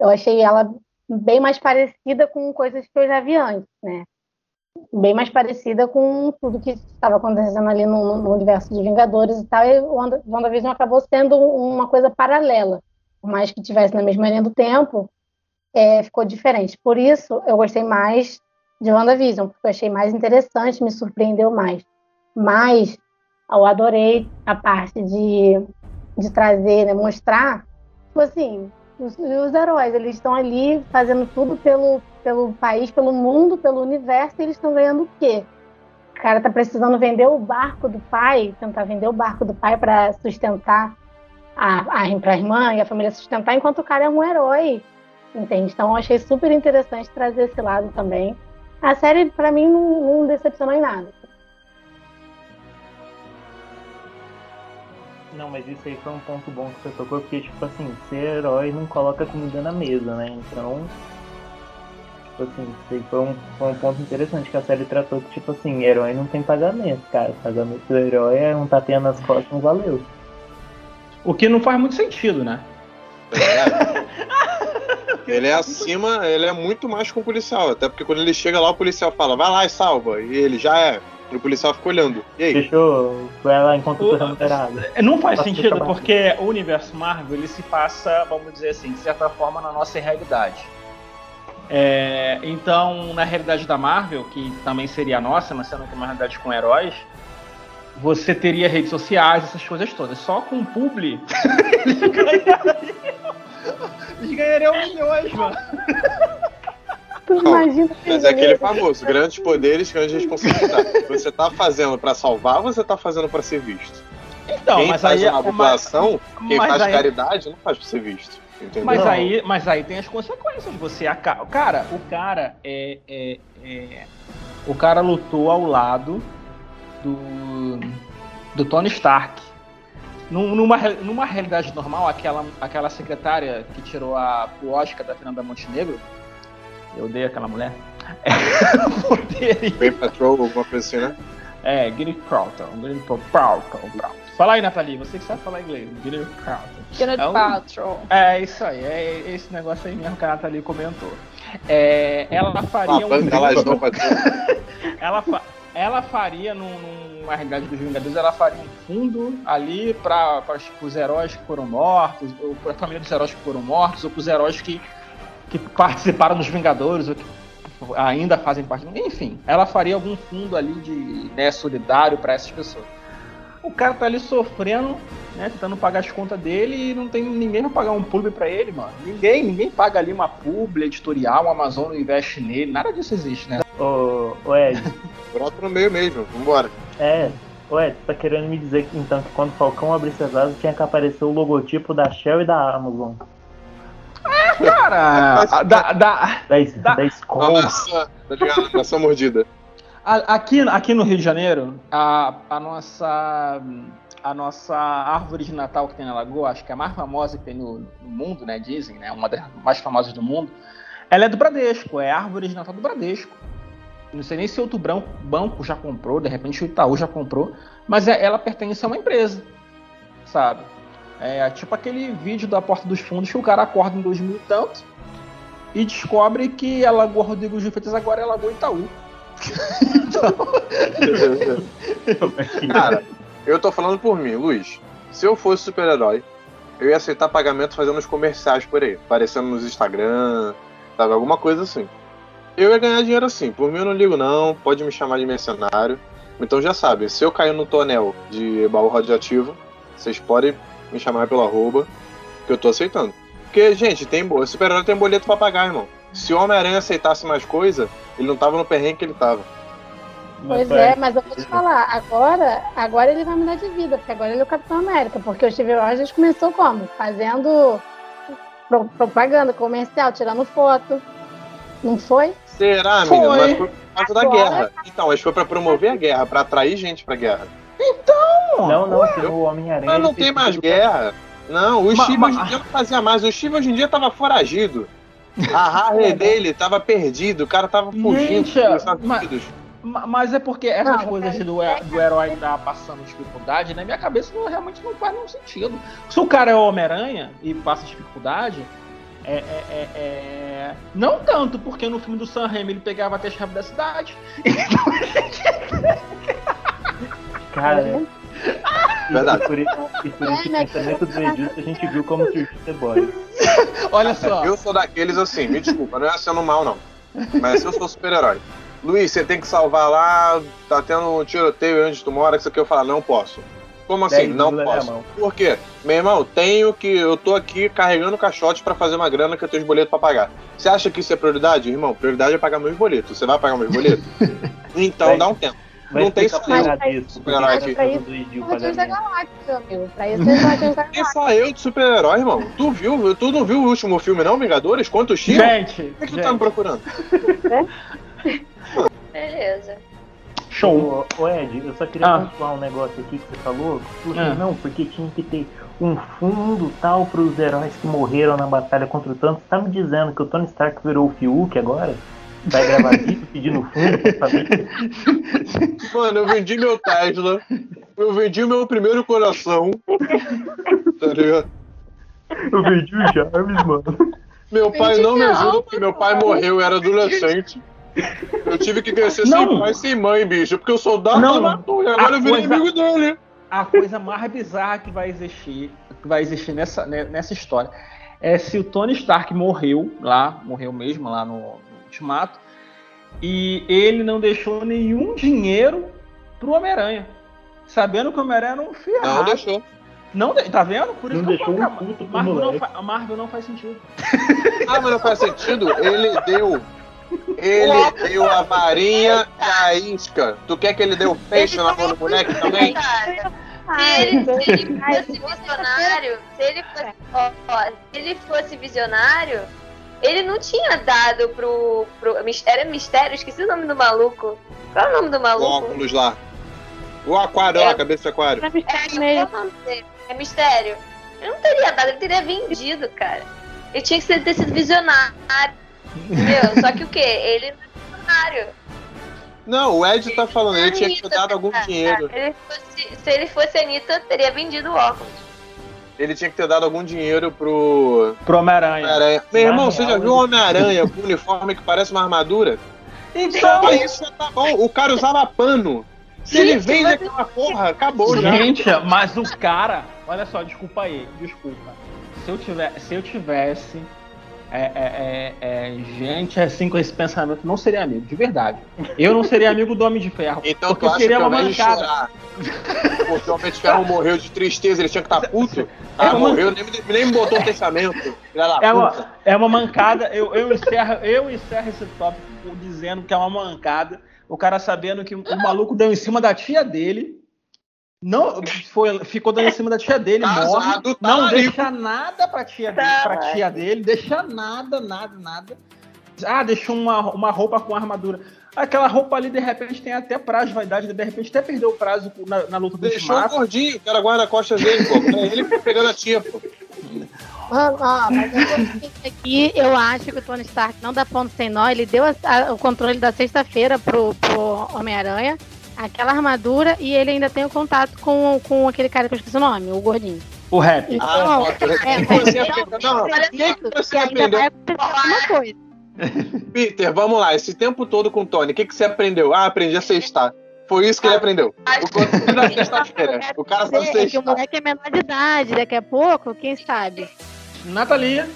S3: eu achei ela bem mais parecida com coisas que eu já vi antes, né? Bem mais parecida com tudo que estava acontecendo ali no, no universo de Vingadores e tal. E o Wanda- WandaVision acabou sendo uma coisa paralela. Por mais que tivesse na mesma linha do tempo, é, ficou diferente. Por isso, eu gostei mais de WandaVision, porque eu achei mais interessante, me surpreendeu mais. Mas eu adorei a parte de, de trazer, né, mostrar, tipo assim, os, os heróis, eles estão ali fazendo tudo pelo, pelo país, pelo mundo, pelo universo, e eles estão ganhando o quê? O cara tá precisando vender o barco do pai, tentar vender o barco do pai para sustentar a, a, pra irmã e a família sustentar, enquanto o cara é um herói, entende? Então eu achei super interessante trazer esse lado também. A série, pra mim, não, não decepcionou em nada.
S4: Não, mas isso aí foi um ponto bom que você tocou, porque, tipo assim, ser herói não coloca comida na mesa, né? Então, tipo assim, isso aí foi um, foi um ponto interessante que a série tratou que, tipo assim, herói não tem pagamento, cara. O pagamento do herói é um tapinha nas costas, um valeu.
S1: O que não faz muito sentido, né?
S2: Ele é acima, ele é muito mais que um policial. Até porque quando ele chega lá, o policial fala, vai lá e salva. E ele já é. E o policial fica olhando. E aí?
S4: Fechou? Lá enquanto
S1: O-
S4: remunerado.
S1: Não faz sentido porque o universo Marvel ele se passa, vamos dizer assim, de certa forma na nossa realidade. É, então, na realidade da Marvel, que também seria a nossa, mas sendo que é uma realidade com heróis, você teria redes sociais, essas coisas todas. Só com publi, eles ganhariam, eles ganhariam milhões, mano.
S3: Tu imagina
S2: Mas é aquele famoso, grandes poderes, grandes responsabilidades. Você tá fazendo pra salvar ou você tá fazendo pra ser visto?
S1: Então,
S2: quem
S1: mas
S2: faz
S1: aí,
S2: uma boa ação, quem
S1: mas
S2: faz
S1: aí-
S2: caridade, não faz pra ser visto. Entendeu?
S1: Mas aí, mas aí tem as consequências. Você aca- cara, o cara é, é- é- o cara lutou ao lado do do Tony Stark. Num- Numa, numa realidade normal, aquela, aquela secretária que tirou a, o Oscar da Fernanda Montenegro, eu odeio aquela mulher. poderia
S2: Bem Patrol, alguma coisa assim, né?
S1: é, Gwyneth Paltrow, Gwyneth Paltrow. Fala aí, Nathalie, você que sabe falar inglês. Gwyneth Paltrow.
S5: Gwyneth
S1: É um-
S5: Paltrow.
S1: É isso aí, é esse negócio aí mesmo que a Nathalie comentou. É, ela faria
S2: Ah,
S1: um. ela, fa- ela faria, num, numa realidade dos Vingadores, ela faria um fundo ali para os heróis que foram mortos, ou para a família dos heróis que foram mortos, ou para os heróis que, que participaram dos Vingadores, ou que ainda fazem parte. Enfim, ela faria algum fundo ali de né, solidário para essas pessoas. O cara tá ali sofrendo, né, tentando pagar as contas dele e não tem ninguém pra pagar um publi pra ele, mano. Ninguém, ninguém paga ali uma publi editorial, a Amazon não investe nele, nada disso existe, né?
S4: Ô, ô Ed,
S2: Brota no meio mesmo, vambora.
S4: é. Ô Ed, tá querendo me dizer que, então que quando o Falcão abrisse as asas tinha que aparecer o logotipo da Shell e da Amazon.
S1: Cara, da, da,
S4: Da,
S1: Da-
S4: da escola.
S2: maçã, tá ligado? A maçã mordida.
S1: aqui, aqui no Rio de Janeiro, a, a nossa a nossa árvore de Natal que tem na Lagoa, acho que é a mais famosa que tem no, no mundo, né? Dizem, né? Uma das mais famosas do mundo. Ela é do Bradesco, é a árvore de Natal do Bradesco. Não sei nem se outro banco já comprou, de repente o Itaú já comprou, mas é- ela pertence a uma empresa, sabe? É tipo aquele vídeo da Porta dos Fundos que o cara acorda em 2000 e tanto e descobre que a Lagoa Rodrigo de Freitas agora é Lagoa Itaú.
S2: Cara, eu tô falando por mim, Luiz. Se eu fosse super-herói, eu ia aceitar pagamento fazendo os comerciais por aí, aparecendo nos Instagram, sabe? Alguma coisa assim. Eu ia ganhar dinheiro assim. Por mim eu não ligo, não. Pode me chamar de mercenário. Então já sabe, se eu cair no tonel de baú radioativo, vocês podem me chamar pelo arroba, que eu tô aceitando. Porque, gente, tem super-herói tem boleto pra pagar, irmão. Se o Homem-Aranha aceitasse mais coisa, ele não tava no perrengue que ele tava.
S3: Pois é, mas eu vou te falar, agora, agora ele vai mudar de vida, porque agora ele é o Capitão América, porque o Steve Rogers começou como? Fazendo pro- propaganda comercial, tirando foto. Não foi?
S2: Será,
S1: Foi.
S2: menino? Mas foi por causa da
S3: Agora-
S2: guerra. Então, acho que foi pra promover a guerra, pra atrair gente pra guerra.
S4: Não, não, tem o Homem-Aranha.
S2: Mas não tem mais guerra. Não, o Steve hoje em dia não fazia mais. O Steve hoje em dia tava foragido. A Harley dele tava perdido, o cara tava fugindo
S1: Gente,
S2: dos Estados
S1: ma-
S2: Unidos.
S1: Ma- Mas é porque essas
S3: Não,
S1: coisas
S3: é-
S1: do, do herói estar passando dificuldade, na minha cabeça não, realmente não faz nenhum sentido. Se o cara é o Homem-Aranha e passa dificuldade, é, é- é- é- Não tanto, porque no filme do Sam Raimi ele pegava até a chave da cidade.
S4: Cara,
S3: É.
S4: e-
S2: Verdade.
S4: E por, isso- e por
S3: É,
S4: esse
S3: mas-
S4: pensamento do Edilson a gente viu como surgiu The Boys.
S1: Olha só.
S2: Eu sou daqueles assim, me desculpa, não é sendo mal, não. Mas eu sou super-herói. Luiz, você tem que salvar lá, tá tendo um tiroteio onde tu mora, que você quer eu falar, não posso. Como assim? Não posso. Por quê? Meu irmão, tenho que. Eu tô aqui carregando caixote pra fazer uma grana que eu tenho os boletos pra pagar. Você acha que isso é prioridade? Irmão, prioridade é pagar meus boletos. Você vai pagar meus boletos? Então
S4: Vai.
S2: dá um tempo. Não tem só
S4: pra
S3: eu. isso-
S4: tá do Edil
S3: Guardiões da. Galáxia, amigo. Pra isso é Guardiões da
S2: E
S3: Galáxia.
S2: só eu de super-herói, irmão. Tu viu? Tu não viu o último filme, não, Vingadores? Quantos tinham?
S1: Gente,
S2: O que, que tu tá me procurando?
S6: Beleza.
S1: Show.
S4: Ô, ô, Ed, eu só queria
S1: Ah.
S4: pontuar um negócio aqui que você falou. Assim,
S1: Ah.
S4: não, porque tinha que ter um fundo tal pros heróis que morreram na batalha contra o Thanos. Você tá me dizendo que o Tony Stark virou o Fiuk agora? Vai gravar vídeo pedindo fundo pra saber?
S2: Mano, eu vendi meu Tesla. Eu vendi o meu primeiro coração. Tá ligado?
S4: Eu vendi o Jarvis, mano.
S2: Meu pai
S6: Vendi
S2: não me ajuda porque meu pai morreu, eu era adolescente. Eu tive que crescer
S1: Não.
S2: sem pai e sem mãe, bicho. Porque o soldado
S1: Não.
S2: matou e agora
S1: A
S2: eu virei
S1: coisa-
S2: amigo dele.
S1: A coisa mais bizarra que vai existir, que vai existir nessa, né, nessa história é se o Tony Stark morreu lá, morreu mesmo lá no, no Ultimato, e ele não deixou nenhum dinheiro pro Homem-Aranha. Sabendo que o Homem-Aranha era um
S2: Não,
S1: ferrado.
S2: deixou.
S1: Não, de- tá vendo? Por isso
S4: Não
S1: que eu
S4: deixou
S1: falo,
S4: um puto
S1: Marvel não, fa- a Marvel não faz sentido.
S2: Ah, mas não faz sentido. Ele deu. Ele deu a varinha e a isca. Tu quer que ele dê o peixe na mão do moleque também?
S6: Se ele, se ele fosse visionário, se ele fosse, ó, ó, se ele fosse visionário, ele não tinha dado pro, pro era mistério, esqueci o nome do maluco. Qual é o nome do
S2: O
S6: maluco?
S2: óculos lá. O aquário lá,
S6: É.
S2: cabeça de aquário.
S6: É,
S3: mistério
S6: é
S3: mesmo.
S6: o? É mistério. Ele não teria dado, ele teria vendido, cara. Ele tinha que ser- ter sido visionário. Entendeu? Só que o quê? Ele não é visionário.
S2: Não, o Ed tá falando, ele tinha que ter dado algum dinheiro.
S6: Ele fosse- se ele fosse Anitta, teria vendido o óculos.
S2: Ele tinha que ter dado algum dinheiro pro
S1: Pro Homem-Aranha.
S2: Homem-Aranha. Meu irmão, você já viu o Homem-Aranha com um uniforme que parece uma armadura?
S1: Então,
S2: Só isso já tá bom. O cara usava pano. Se ele vende
S6: mas-
S2: aquela porra, acabou já.
S1: Gente, mas o cara, olha só, desculpa aí, desculpa. Se eu, tiver, se eu tivesse é, é, é, é, gente assim com esse pensamento, não seria amigo, de verdade. Eu não seria amigo do Homem de Ferro.
S2: Então
S1: porque
S2: tu acha que
S1: seria
S2: ao
S1: uma mancada.
S2: porque o Homem de Ferro morreu de tristeza, ele tinha que estar puto. Ah,
S1: É uma-
S2: morreu, nem, me- nem me botou testamento. Filha da
S1: É uma, é uma mancada, eu, eu, encerro, eu encerro esse tópico dizendo que é uma mancada. O cara sabendo que o maluco deu em cima da tia dele. Não, foi, ficou dando em cima da tia dele, morre.
S2: Casado, tá
S1: Não
S2: rico.
S1: deixa nada pra tia, dele, pra tia dele, deixa nada, nada, nada. Ah, deixou uma, uma roupa com armadura. Aquela roupa ali, de repente, tem até prazo de validade, de repente até perdeu o prazo na, na luta do
S2: Deixou o gordinho, que era guarda-costas dele, pô. É ele pegando a tia, pô.
S3: Mano, ó, mas eu vou dizer que aqui eu acho que o Tony Stark não dá ponto sem nó. Ele deu a- a- o controle da sexta-feira pro, pro Homem-Aranha, aquela armadura, e ele ainda tem o contato com, com aquele cara que eu esqueci o nome, o gordinho.
S1: O rap.
S3: Então,
S2: Ah, foto.
S3: é,
S2: Você
S3: mas-
S2: aprendeu- não, o que, que você
S3: que ainda
S2: aprendeu?
S3: coisa.
S2: Peter, vamos lá. Esse tempo todo com o Tony, o que, que você aprendeu? Ah, aprendi a sextar. Foi isso que ele aprendeu. O da sexta-feira. O cara sabe
S3: É que o
S2: sextar.
S3: moleque é menor de idade, daqui a pouco, quem sabe?
S1: Natalia,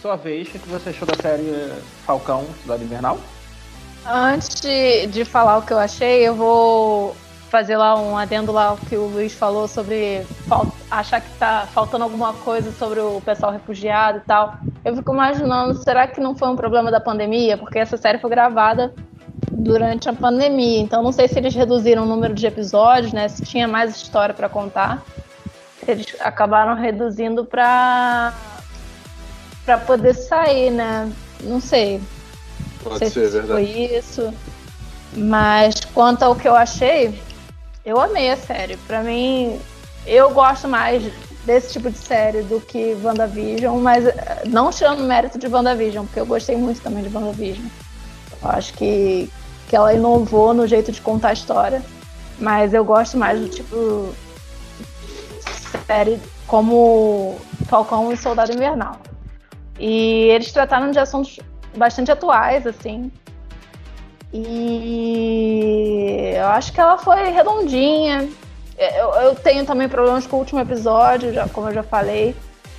S1: sua vez, o que você achou da série Falcão, Cidade Invernal?
S5: Antes de, falar o que eu achei, eu vou fazer lá um adendo lá que o Luiz falou sobre achar que tá faltando alguma coisa sobre o pessoal refugiado e tal. Eu fico imaginando, será que não foi um problema da pandemia? Porque essa série foi gravada durante a pandemia, então não sei se eles reduziram o número de episódios, né? Se tinha mais história para contar. Eles acabaram reduzindo para para poder sair, né? Não sei. Não
S2: Pode
S5: sei
S2: ser,
S5: se
S2: verdade.
S5: foi isso. Mas quanto ao que eu achei, eu amei a série. Pra mim, eu gosto mais desse tipo de série do que WandaVision, mas eh, não tirando o mérito de WandaVision, porque eu gostei muito também de WandaVision. Eu acho que, que ela inovou no jeito de contar a história. Mas eu gosto mais do tipo série como Falcão e Soldado Invernal. E eles trataram de assuntos bastante atuais, assim. E eu acho que ela foi redondinha. Eu, eu tenho também problemas com o último episódio, já, como eu já falei.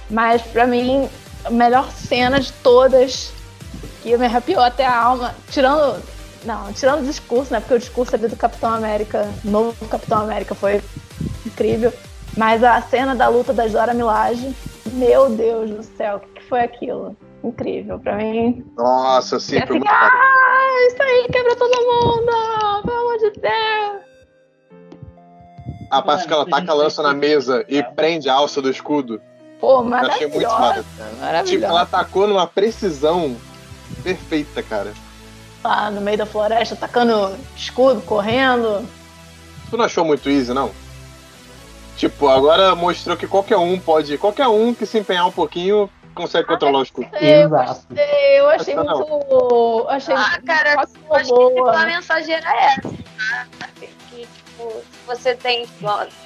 S5: Mas pra mim, a melhor cena de todas, que me arrepiou até a alma, tirando. Não, tirando o discurso, né? Porque o discurso ali do Capitão América, novo Capitão América, foi incrível. Mas a cena da luta das Dora Milaje, meu Deus do céu, o que foi aquilo? Incrível. Pra mim,
S2: Nossa, sim, foi muito
S5: ah, isso aí quebra todo mundo! Pelo amor de Deus!
S2: A parte que ela taca a lança na mesa e prende a alça do escudo.
S5: Pô,
S2: Eu achei muito
S5: maravilhosa!
S2: foda. Tipo,
S5: Maravilhosa.
S2: ela atacou numa precisão perfeita, cara.
S5: Lá no meio da floresta, tacando escudo, correndo.
S2: Tu não achou muito easy, não? Tipo, agora mostrou que qualquer um pode. Qualquer um que se empenhar um pouquinho consegue controlar o escudo.
S5: Eu gostei, eu achei
S2: Essa
S5: muito. Achei
S6: Ah, cara,
S5: muito
S6: Eu acho que tipo, a
S5: boa.
S6: mensagem era essa, tá? Que, tipo, se você tem,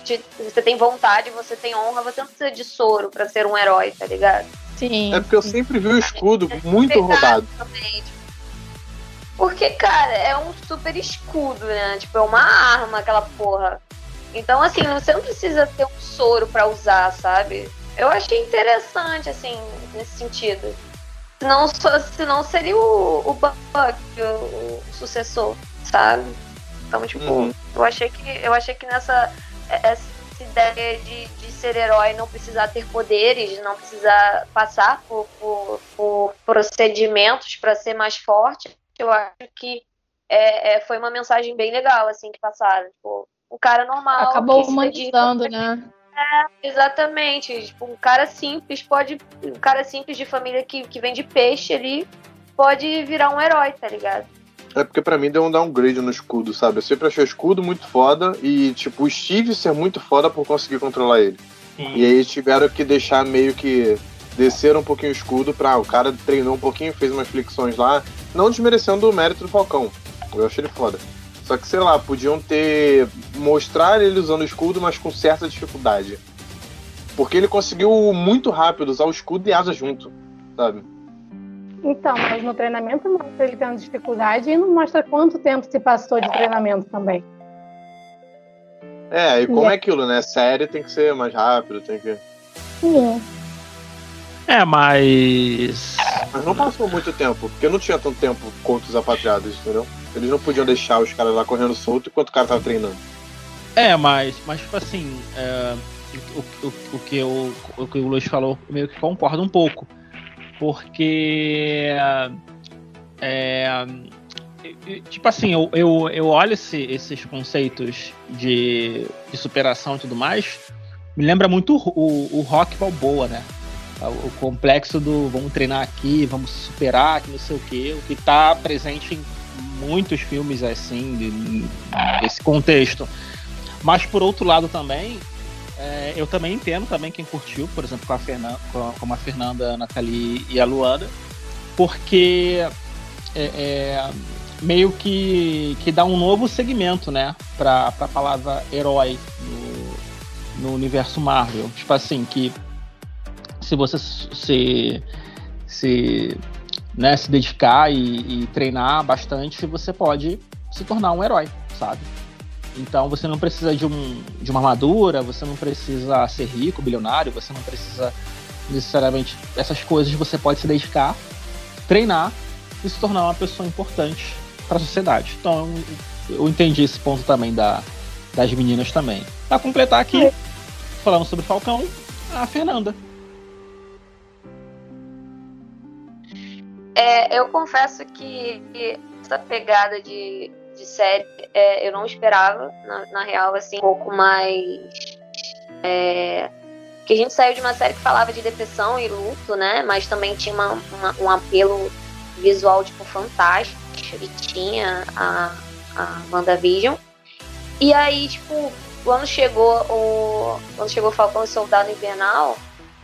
S6: se você tem vontade, você tem honra, você não precisa de soro pra ser um herói, tá ligado?
S5: Sim.
S2: É porque eu sempre vi o escudo muito roubado.
S6: Também, tipo, Porque, cara, é um super escudo, né? Tipo, é uma arma aquela porra. Então, assim, você não precisa ter um soro pra usar, sabe? Eu achei interessante, assim, nesse sentido. Senão, só- senão seria o, o Buck, o, o sucessor, sabe? Então, tipo,
S2: Uhum.
S6: eu achei que eu achei que nessa essa ideia de, de ser herói não precisar ter poderes, não precisar passar por, por, por procedimentos para ser mais forte, eu acho que é, é, foi uma mensagem bem legal, assim, que passaram. Tipo, um cara normal.
S5: Acabou
S6: que se dedica-
S5: humanizando, né?
S6: Exatamente. Tipo, um cara simples pode. Um cara simples de família que, que vende peixe ali pode virar um herói, tá ligado?
S2: É porque pra mim deu um downgrade no escudo, sabe? Eu sempre achei o escudo muito foda e, tipo, o Steve ser muito foda por conseguir controlar ele. E aí tiveram que deixar meio que descer um pouquinho o escudo pra. O cara treinou um pouquinho, fez umas flexões lá, não desmerecendo o mérito do Falcão. Eu achei ele foda. Só que, sei lá, podiam ter. mostrar ele usando o escudo, mas com certa dificuldade. Porque ele conseguiu muito rápido usar o escudo e asa junto, sabe?
S3: Então, mas no treinamento mostra ele tendo dificuldade e não mostra quanto tempo se passou de treinamento também.
S2: É, e como
S3: E
S2: é aquilo, né? Série tem que ser mais rápido, tem que.
S3: Sim.
S1: É, mas.
S2: Mas não passou muito tempo, porque não tinha tanto tempo contra os apatriados, entendeu? Eles não podiam deixar os caras lá correndo solto enquanto o cara tava treinando.
S1: É, mas, mas tipo assim, é, o, o, o, que eu, o que o Luiz falou, meio que concordo um pouco. Porque é, tipo assim, eu, eu, eu olho esse, esses conceitos de, de superação e tudo mais, me lembra muito o, o, rock balboa, né? O complexo do vamos treinar aqui, vamos superar, que não sei o quê, o que está presente em muitos filmes assim, desse contexto. Mas por outro lado também, é, eu também entendo também quem curtiu, por exemplo, com a Fernanda, com a Fernanda, a Nathalie e a Luana, porque é, é, meio que, que dá um novo segmento, né, para a palavra herói no, no universo Marvel. Tipo assim, que se você se, se, né, se dedicar e, e treinar bastante, você pode se tornar um herói, sabe? Então você não precisa de, um, de uma armadura, você não precisa ser rico, bilionário, você não precisa necessariamente essas coisas, você pode se dedicar, treinar e se tornar uma pessoa importante para a sociedade. Então eu entendi esse ponto também da, das meninas também. Para completar aqui, é. falando sobre Falcão, a Fernanda.
S6: É, eu confesso que essa pegada de de série, é, eu não esperava, na, na, real, assim, um pouco mais. É, que a gente saiu de uma série que falava de depressão e luto, né? Mas também tinha uma, uma, um apelo visual, tipo, fantástico. E tinha a, a WandaVision. E aí, tipo, quando chegou o. Quando chegou Falcão e Soldado Invernal,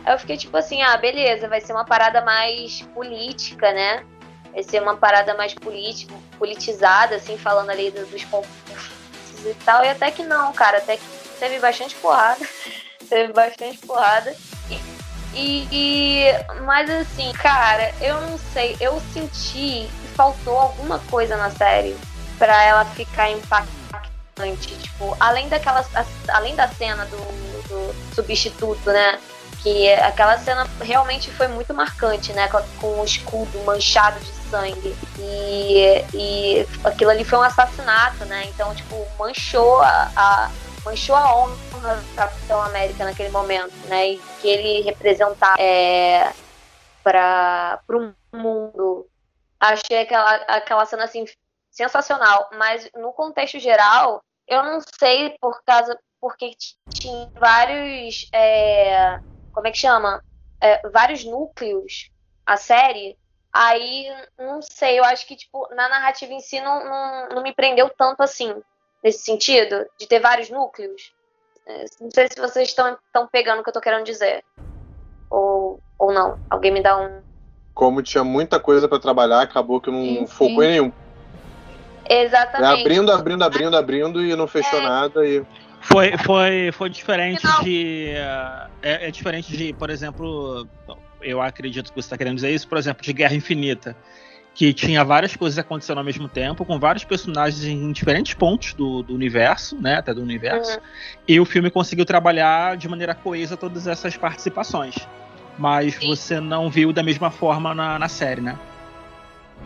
S6: eu fiquei tipo assim, ah, beleza, vai ser uma parada mais política, né? Vai ser uma parada mais politizada, assim, falando ali dos conflitos e tal. E até que não, cara, até que teve bastante porrada. teve bastante porrada. E, e, mas assim, cara, eu não sei, eu senti que faltou alguma coisa na série para ela ficar impactante. Tipo, além daquela. Além da cena do, do substituto, né? Que aquela cena realmente foi muito marcante, né? Com, o escudo manchado de sangue. E, e aquilo ali foi um assassinato, né? Então, tipo, manchou a, a manchou a honra do Capitão América naquele momento, né? E que ele representava é, para o mundo. Achei aquela, aquela cena assim sensacional, mas no contexto geral, eu não sei por causa porque tinha vários é, como é que chama? É, vários núcleos a série, aí não sei, eu acho que tipo, na narrativa em si não, não, não me prendeu tanto assim, nesse sentido, de ter vários núcleos. É, não sei se vocês estão pegando o que eu tô querendo dizer. Ou, ou não. Alguém me dá um.
S2: Como tinha muita coisa para trabalhar, acabou que não sim, focou sim. em nenhum.
S6: Exatamente.
S2: É abrindo, abrindo, abrindo, abrindo e não fechou é. nada. E...
S1: Foi, foi, foi diferente de. É, é, diferente de, por exemplo, eu acredito que você está querendo dizer isso, por exemplo, de Guerra Infinita. Que tinha várias coisas acontecendo ao mesmo tempo, com vários personagens em diferentes pontos do, do universo, né? Até do universo. Uhum. E o filme conseguiu trabalhar de maneira coesa todas essas participações. Mas Sim. você não viu da mesma forma na, na série, né?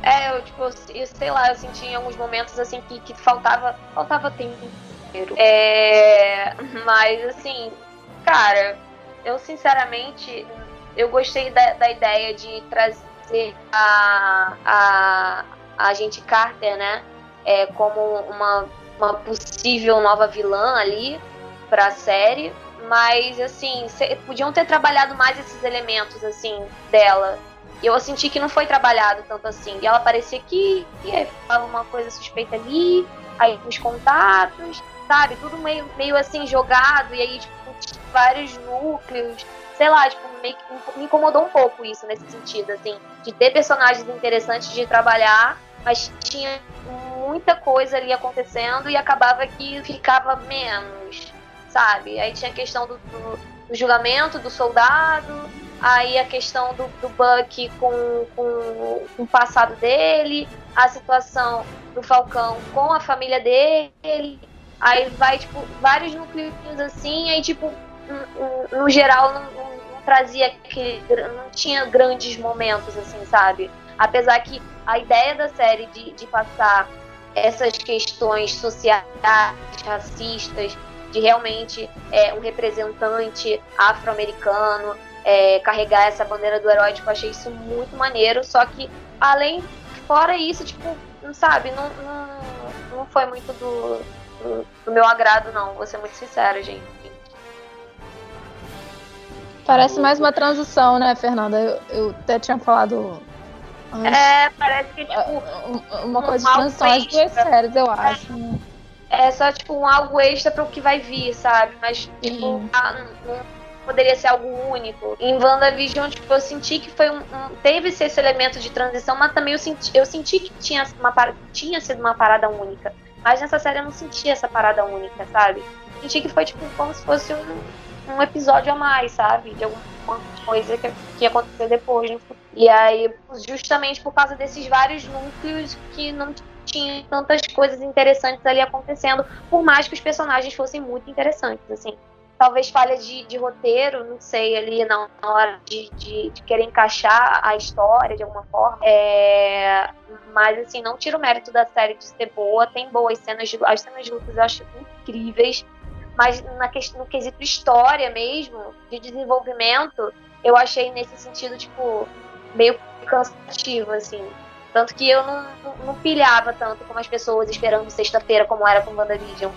S6: É, eu, tipo, eu, sei lá, eu senti em alguns momentos assim que, que faltava, faltava tempo é, mas assim, cara, eu sinceramente eu gostei da, da ideia de trazer a, a, a agente Carter, né? É, como uma, uma possível nova vilã ali pra série. Mas assim, podiam ter trabalhado mais esses elementos assim dela. E eu senti que não foi trabalhado tanto assim. E ela parecia que ia falava uma coisa suspeita ali, aí os contatos, sabe? Tudo meio, meio assim jogado, e aí, tipo, vários núcleos. Sei lá, tipo, meio que me incomodou um pouco isso nesse sentido, assim, de ter personagens interessantes de trabalhar, mas tinha muita coisa ali acontecendo e acabava que ficava menos, sabe? Aí tinha a questão do, do, do julgamento do soldado, aí a questão do, do Buck com, com, com o passado dele, a situação do Falcão com a família dele, Aí vai, tipo, vários núcleos assim, aí, tipo, no, geral, não, não, não trazia que não tinha grandes momentos, assim, sabe? Apesar que a ideia da série de, de passar essas questões sociais, racistas, de realmente é, um representante afro-americano é, carregar essa bandeira do herói, tipo, achei isso muito maneiro. Só que, além, fora isso, tipo, não sabe, não, não, não foi muito do, do, do meu agrado, não. Vou ser muito sincera, gente.
S5: Parece mais uma transição, né, Fernanda? Eu, eu até tinha falado antes.
S6: É, parece que, tipo,
S5: uma coisa
S6: um
S5: de transição às duas séries, eu acho. né?
S6: é só, tipo, um algo extra para o que vai vir, sabe? Mas, tipo, ah, não, poderia ser algo único. Em WandaVision, tipo, eu senti que foi um, um- teve esse elemento de transição, mas também eu senti, eu senti que tinha, uma, tinha sido uma parada única. Mas nessa série eu não senti essa parada única, sabe? Senti que foi, tipo, como se fosse um, um episódio a mais, sabe? De alguma coisa que, que depois. futuro. E aí, justamente por causa desses vários núcleos que não tinha tantas coisas interessantes ali acontecendo, por mais que os personagens fossem muito interessantes, assim. Talvez falha de, de roteiro, não sei, ali na, na hora de, de, de querer encaixar a história de alguma forma. É, mas, assim, não tira o mérito da série de ser boa. Tem boas cenas, de, as cenas de lutas eu acho incríveis. Mas na no quesito história mesmo, de desenvolvimento, eu achei nesse sentido, tipo, meio cansativo, assim. Tanto que eu não, não, não pilhava tanto como as pessoas esperando sexta-feira, como era com WandaVision.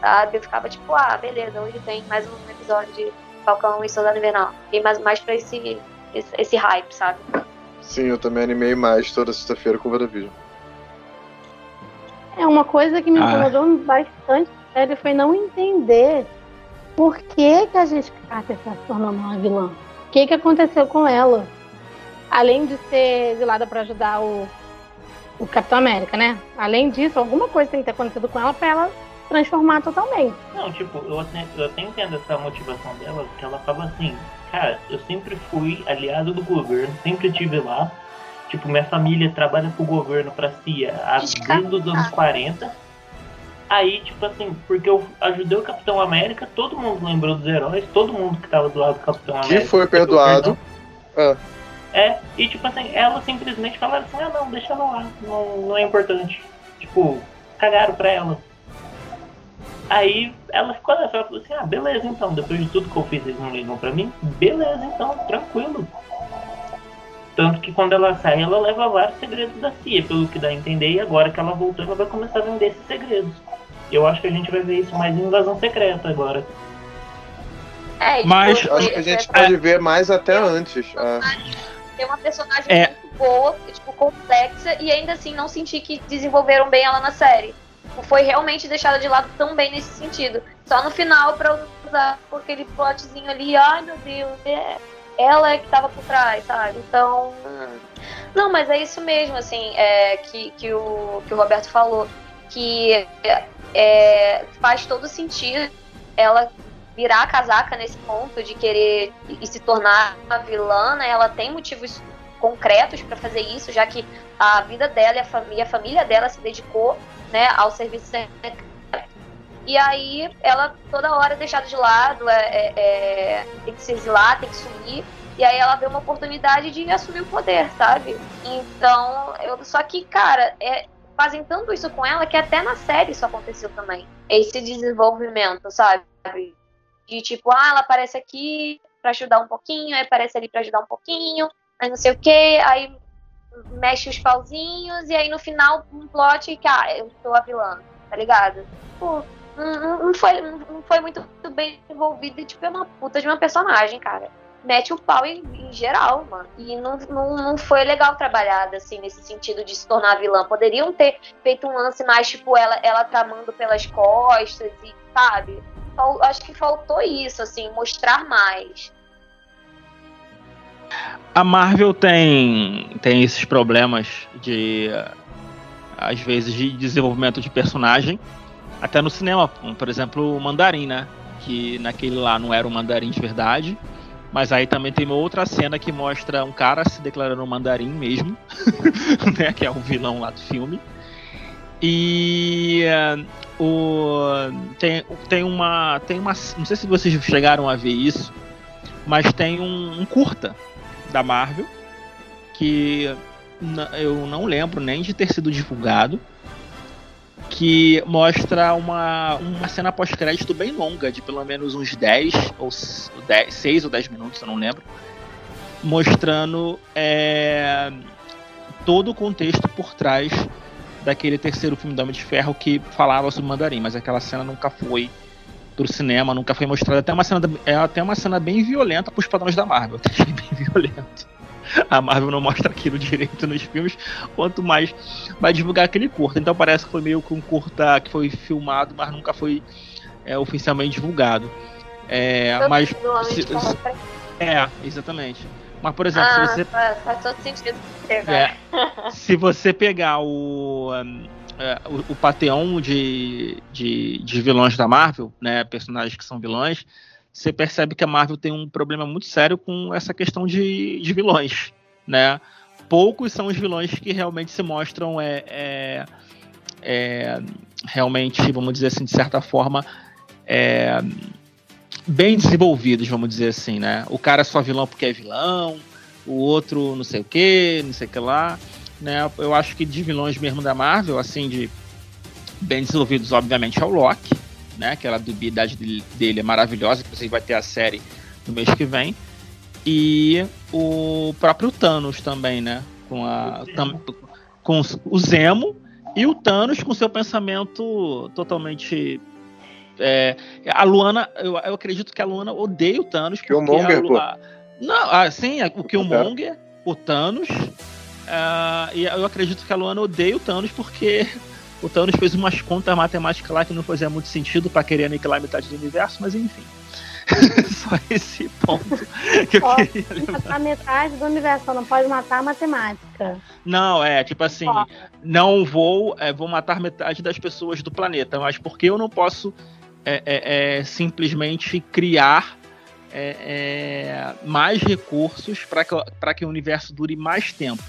S6: Sabe? Eu ficava tipo, ah, beleza, hoje tem mais um episódio de Falcão e Soldado Invernal. E mais, mais pra esse, esse, esse hype, sabe?
S2: Sim, eu também animei mais toda sexta-feira com o WandaVision.
S3: É uma coisa que me
S1: Ah.
S3: incomodou bastante série foi não entender por que, que a gente Carter está se tornando uma vilã. O que, que aconteceu com ela? Além de ser exilada para ajudar o, o Capitão América, né? Além disso, alguma coisa tem que ter acontecido com ela para ela transformar totalmente.
S4: Não, tipo, eu até, eu até entendo essa motivação dela, porque ela fala assim, cara, eu sempre fui aliado do governo, sempre tive lá. Tipo, minha família trabalha pro governo, pra CIA, há- desde os anos 40. Aí, tipo assim, porque eu ajudei o Capitão América, todo mundo lembrou dos heróis, todo mundo que tava do lado do Capitão América.
S2: Que foi perdoado.
S4: perdão. É, e tipo assim, ela simplesmente falaram assim, ah não, deixa ela lá, não, não é importante. Tipo, cagaram pra ela. Aí ela ficou nessa, ela falou assim, ah, beleza então, depois de tudo que eu fiz, eles não ligam pra mim, beleza então, tranquilo. Tanto que quando ela sai, ela leva vários segredos da CIA, pelo que dá a entender, e agora que ela voltou, ela vai começar a vender esses segredos. Eu acho que a gente vai ver isso mais em invasão secreta agora.
S6: É, e,
S1: Mas-
S6: tipo,
S2: Acho que a gente pode ver mais até antes. ah.
S6: tem uma personagem
S1: É.
S6: muito boa, tipo, complexa, e ainda assim não senti que desenvolveram bem ela na série. Foi realmente deixada de lado também nesse sentido. Só no final pra usar aquele plotzinho ali, ai meu Deus, é, ela é que tava por trás, sabe? Então. Não, mas é isso mesmo, assim, é, que, que, o, que o Roberto falou. Que é, faz todo sentido ela virar a casaca nesse ponto de querer e se tornar uma vilã, né? Ela tem motivos concretos para fazer isso, já que a vida dela e a, família, a família dela se dedicou, né, ao serviço. E aí ela toda hora é deixada de lado, é, é- é- tem que se exilar, tem que sumir. E aí ela vê uma oportunidade de assumir o poder, sabe? Então, eu, só que, cara, é, fazem tanto isso com ela que até na série isso aconteceu também. Esse desenvolvimento, sabe? De tipo, ah, ela aparece aqui pra ajudar um pouquinho, aí aparece ali pra ajudar um pouquinho, aí não sei o que, aí mexe os pauzinhos, e aí no final um plot que, ah, eu sou a vilã, tá ligado? Pô, não, não- foi, não foi muito, bem desenvolvido e tipo, é uma puta de uma personagem, cara. Mete o pau em, em geral, mano. E não, não, não foi legal trabalhada, assim, nesse sentido de se tornar vilã. Poderiam ter feito um lance mais, tipo, ela, ela tramando pelas costas e, sabe? Acho que faltou isso, assim, mostrar mais.
S1: A Marvel tem, tem esses problemas de, às vezes, de desenvolvimento de personagem, até no cinema, por exemplo, o Mandarim, né? Que naquele lá não era um Mandarim de verdade, mas aí também tem uma outra cena que mostra um cara se declarando um Mandarim mesmo, né? Que é o vilão lá do filme. E eh, o, tem, tem uma. Tem uma. Não sei se vocês chegaram a ver isso, mas tem um, um curta da Marvel que eu não lembro nem de ter sido divulgado que mostra uma, uma cena pós-crédito bem longa, de pelo menos uns 10 ou 10, 6 ou 10 minutos, eu não lembro, mostrando é, todo o contexto por trás daquele terceiro filme do Homem de Ferro que falava sobre mandarim, mas aquela cena nunca foi pro cinema, nunca foi mostrada. Até uma cena, é até uma cena bem violenta pros padrões da Marvel. Achei bem violento. A Marvel não mostra aquilo direito nos filmes, quanto mais vai divulgar aquele curta. Então parece que foi meio que um curta que foi filmado, mas nunca foi é, oficialmente divulgado. É, mas. Se, se, é, exatamente. Mas, por exemplo, ah, se você.
S6: Faz todo sentido.
S1: É, se você pegar o. Um, é, o, o panteão de, de, de, vilões da Marvel, né, personagens que são vilões, você percebe que a Marvel tem um problema muito sério com essa questão de, de vilões, né? Poucos são os vilões que realmente se mostram é, é, é realmente, vamos dizer assim, de certa forma, é, bem desenvolvidos, vamos dizer assim, né? O cara é só vilão porque é vilão, o outro não sei o que, não sei o que lá, né? Eu acho que de vilões mesmo da Marvel, assim, de bem desenvolvidos, obviamente, é o Loki, né? Aquela dubiedade dele é maravilhosa, que você vai ter a série no mês que vem. E o próprio Thanos também, né? Com, a, tam, com o Zemo e o Thanos com seu pensamento totalmente é, a Luana, eu, eu, acredito que a Luana odeia o Thanos.
S2: Killmonger,
S1: pô. Não, ah, sim, o Killmonger, o Thanos. Uh, e eu acredito que a Luana odeia o Thanos porque o Thanos fez umas contas matemáticas lá que não fazia muito sentido para querer aniquilar metade do universo, mas enfim. Só esse ponto que eu queria
S3: levar. Matar metade do universo, não pode matar a matemática.
S1: Não, é, tipo assim, não vou, é, vou matar metade das pessoas do planeta, mas porque eu não posso é, é, é simplesmente criar é, é, mais recursos para que, que o universo dure mais tempo.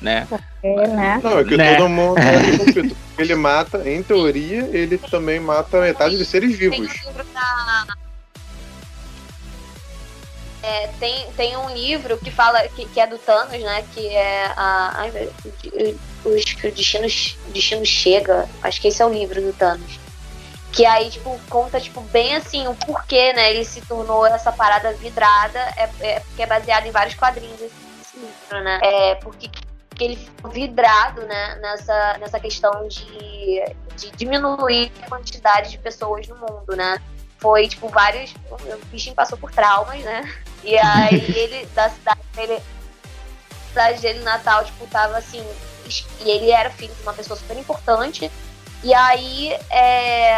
S1: Né?
S3: É, né?
S2: Não, é que né? todo mundo é Ele mata, em teoria, ele também mata metade dos seres vivos.
S6: É, tem, tem um livro que fala que, que é do Thanos, né? Que é a. Ai, os, o destino, destino chega. Acho que esse é o livro do Thanos. Que aí, tipo, conta, tipo, bem assim, o porquê, né? Ele se tornou essa parada vidrada. É, é porque é baseado em vários quadrinhos esse livro, né? É porque ele ficou vidrado, né? Nessa, nessa questão de, de diminuir a quantidade de pessoas no mundo, né? Foi, tipo, vários. O bichinho passou por traumas, né? E aí ele, da cidade dele, cidade dele natal, tipo, tava assim. E ele era filho de uma pessoa super importante e aí é,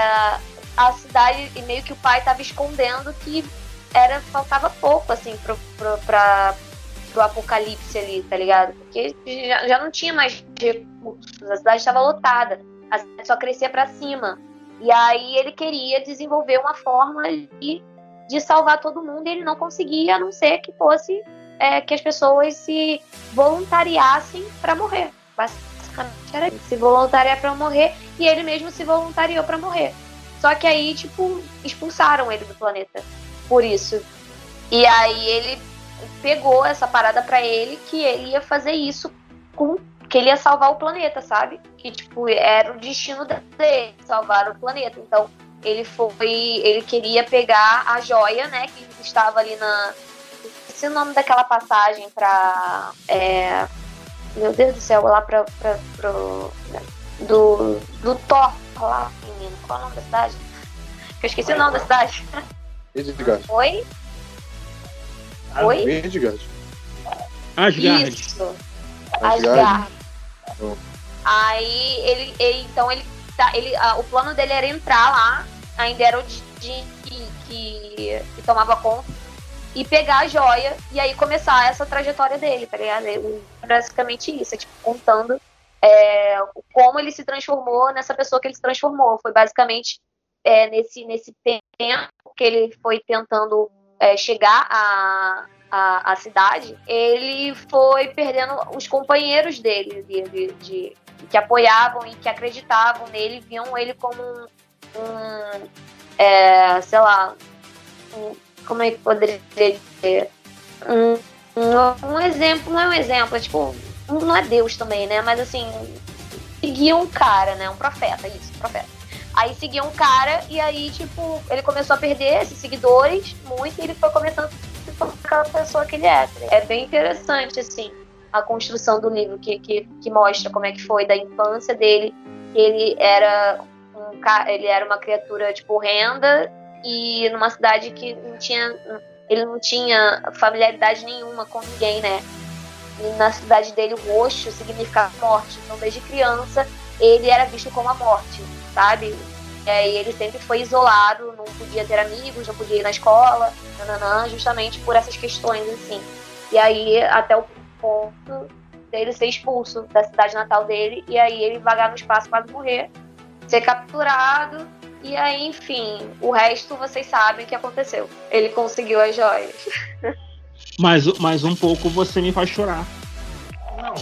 S6: a cidade, e meio que o pai estava escondendo que era faltava pouco, assim, pro, pro, pra, pro apocalipse ali, tá ligado? Porque já, já não tinha mais recursos, a cidade estava lotada, a cidade só crescia para cima. E aí ele queria desenvolver uma forma de, de salvar todo mundo e ele não conseguia, a não ser que fosse é, que as pessoas se voluntariassem para morrer. Basicamente era isso, se voluntariar para morrer e ele mesmo se voluntariou para morrer. Só que aí, tipo, expulsaram ele do planeta por isso. E aí ele pegou essa parada para ele que ele ia fazer isso com que ele ia salvar o planeta, sabe? Que tipo era o destino dele, salvar o planeta. Então, ele foi, ele queria pegar a joia, né, que estava ali na esse o nome daquela passagem para é, meu Deus do céu, lá pra, pro do, do Thor lá, menino. Qual é o nome da cidade? Eu esqueci o nome da cidade.
S2: Midgard.
S6: Oi?
S2: Oi? Midgard.
S1: Asgard.
S6: Isso. Asgard. Oh. Aí ele, ele, então ele, tá, ele a, o plano dele era entrar lá, ainda era o de, de que, que, que tomava conta e pegar a joia e aí começar essa trajetória dele, tá ligado? Basicamente isso, é tipo contando é, como ele se transformou nessa pessoa que ele se transformou. Foi basicamente é, nesse, nesse tempo que ele foi tentando é, chegar à, à, cidade, ele foi perdendo os companheiros dele, de, de, de, que apoiavam e que acreditavam nele, viam ele como um, um é, sei lá, um, como é que poderia dizer? Um, um, um exemplo, não é um exemplo, é tipo não é Deus também, né? Mas assim, seguia um cara, né? Um profeta, isso, profeta. Aí seguia um cara e aí, tipo, ele começou a perder esses seguidores muito e ele foi começando a se aquela pessoa que ele é. É bem interessante, assim. a construção do livro, que, que, que mostra como é que foi da infância dele, ele era um, ele era uma criatura tipo horrenda e numa cidade que não tinha ele não tinha familiaridade nenhuma com ninguém, né? E na cidade dele o roxo significava morte. Então desde criança ele era visto como a morte, sabe? É, e ele sempre foi isolado, não podia ter amigos, não podia ir na escola, nananã, justamente por essas questões, assim. E aí, até o ponto dele ser expulso da cidade natal dele, e aí ele vagar no espaço quase morrer, ser capturado, e aí, enfim, o resto vocês sabem o que aconteceu. Ele conseguiu as joias.
S1: Mas, mas um pouco você me faz chorar.
S4: Não.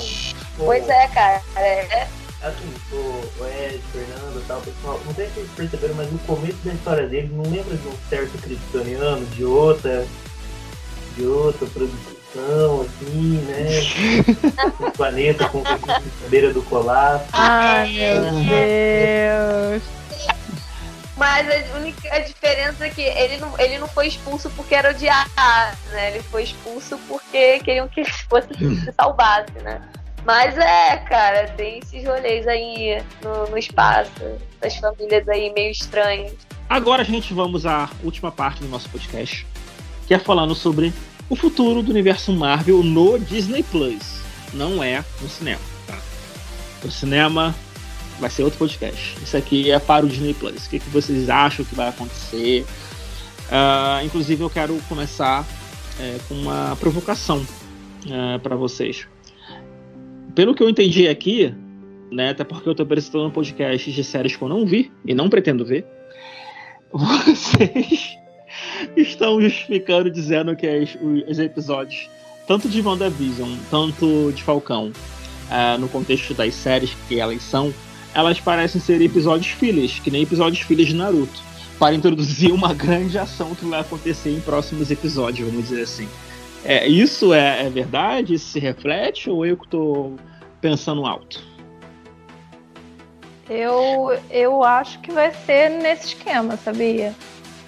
S6: Pois é, cara. É,
S4: assim, o, o Ed, Fernando e tal, pessoal, não sei se vocês perceberam, mas no começo da história dele não lembra de um certo kryptoniano, de outra, de outra produção, assim, né? um planeta com beira do colapso.
S5: Ai, meu Deus!
S6: Mas a única diferença é que ele não, ele não foi expulso porque era odiado, né? Ele foi expulso porque queriam que ele fosse se salvasse, né? Mas é, cara, tem esses rolês aí no, no espaço, das famílias aí meio estranhas.
S1: Agora, gente, vamos à última parte do nosso podcast, que é falando sobre o futuro do universo Marvel no Disney Plus. Não é no cinema, tá? O cinema vai ser outro podcast. Isso aqui é para o Disney Plus. O que, que vocês acham que vai acontecer? Uh, inclusive, eu quero começar é, com uma provocação uh, para vocês pelo que eu entendi aqui, né, até porque eu estou apresentando um podcast de séries que eu não vi e não pretendo ver, vocês estão justificando dizendo que as, os episódios, tanto de WandaVision, tanto de Falcão, uh, no contexto das séries que elas são, elas parecem ser episódios filhos, que nem episódios filhos de Naruto, para introduzir uma grande ação que vai acontecer em próximos episódios, vamos dizer assim. É, isso é, é verdade? Isso se reflete ou eu que estou pensando alto?
S5: Eu, eu acho que vai ser nesse esquema, sabia?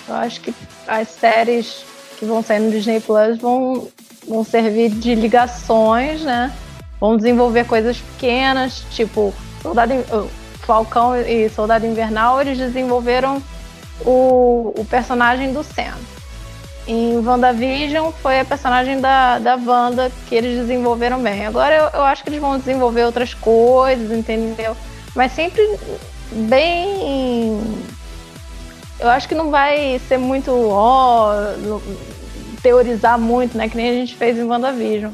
S5: Eu acho que as séries que vão sair no Disney Plus vão, vão servir de ligações, né? Vão desenvolver coisas pequenas, tipo Soldado, Falcão e Soldado Invernal, eles desenvolveram o, o personagem do Sam. Em WandaVision foi a personagem da, da Wanda que eles desenvolveram bem. Agora eu, eu acho que eles vão desenvolver outras coisas, entendeu? Mas sempre bem. Eu acho que não vai ser muito ó, teorizar muito, né? Que nem a gente fez em WandaVision.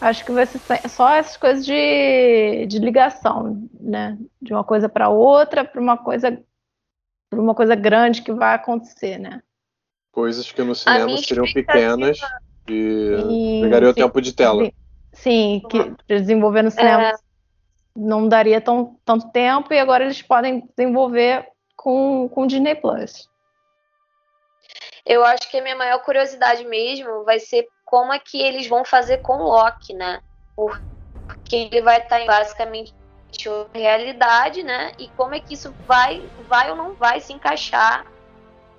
S5: Acho que vai ser só essas coisas de, de ligação, né? De uma coisa para outra, para uma coisa para uma coisa grande que vai acontecer, né?
S2: Coisas que no cinema seriam pequenas e pegariam o tempo de tela.
S5: Sim, que desenvolver no cinema é. não daria tão, tanto tempo e agora eles podem desenvolver com, com Disney Plus.
S6: Eu acho que a minha maior curiosidade mesmo vai ser como é que eles vão fazer com o Loki, né? Porque ele vai estar em basicamente realidade, né? E como é que isso vai, vai ou não vai se encaixar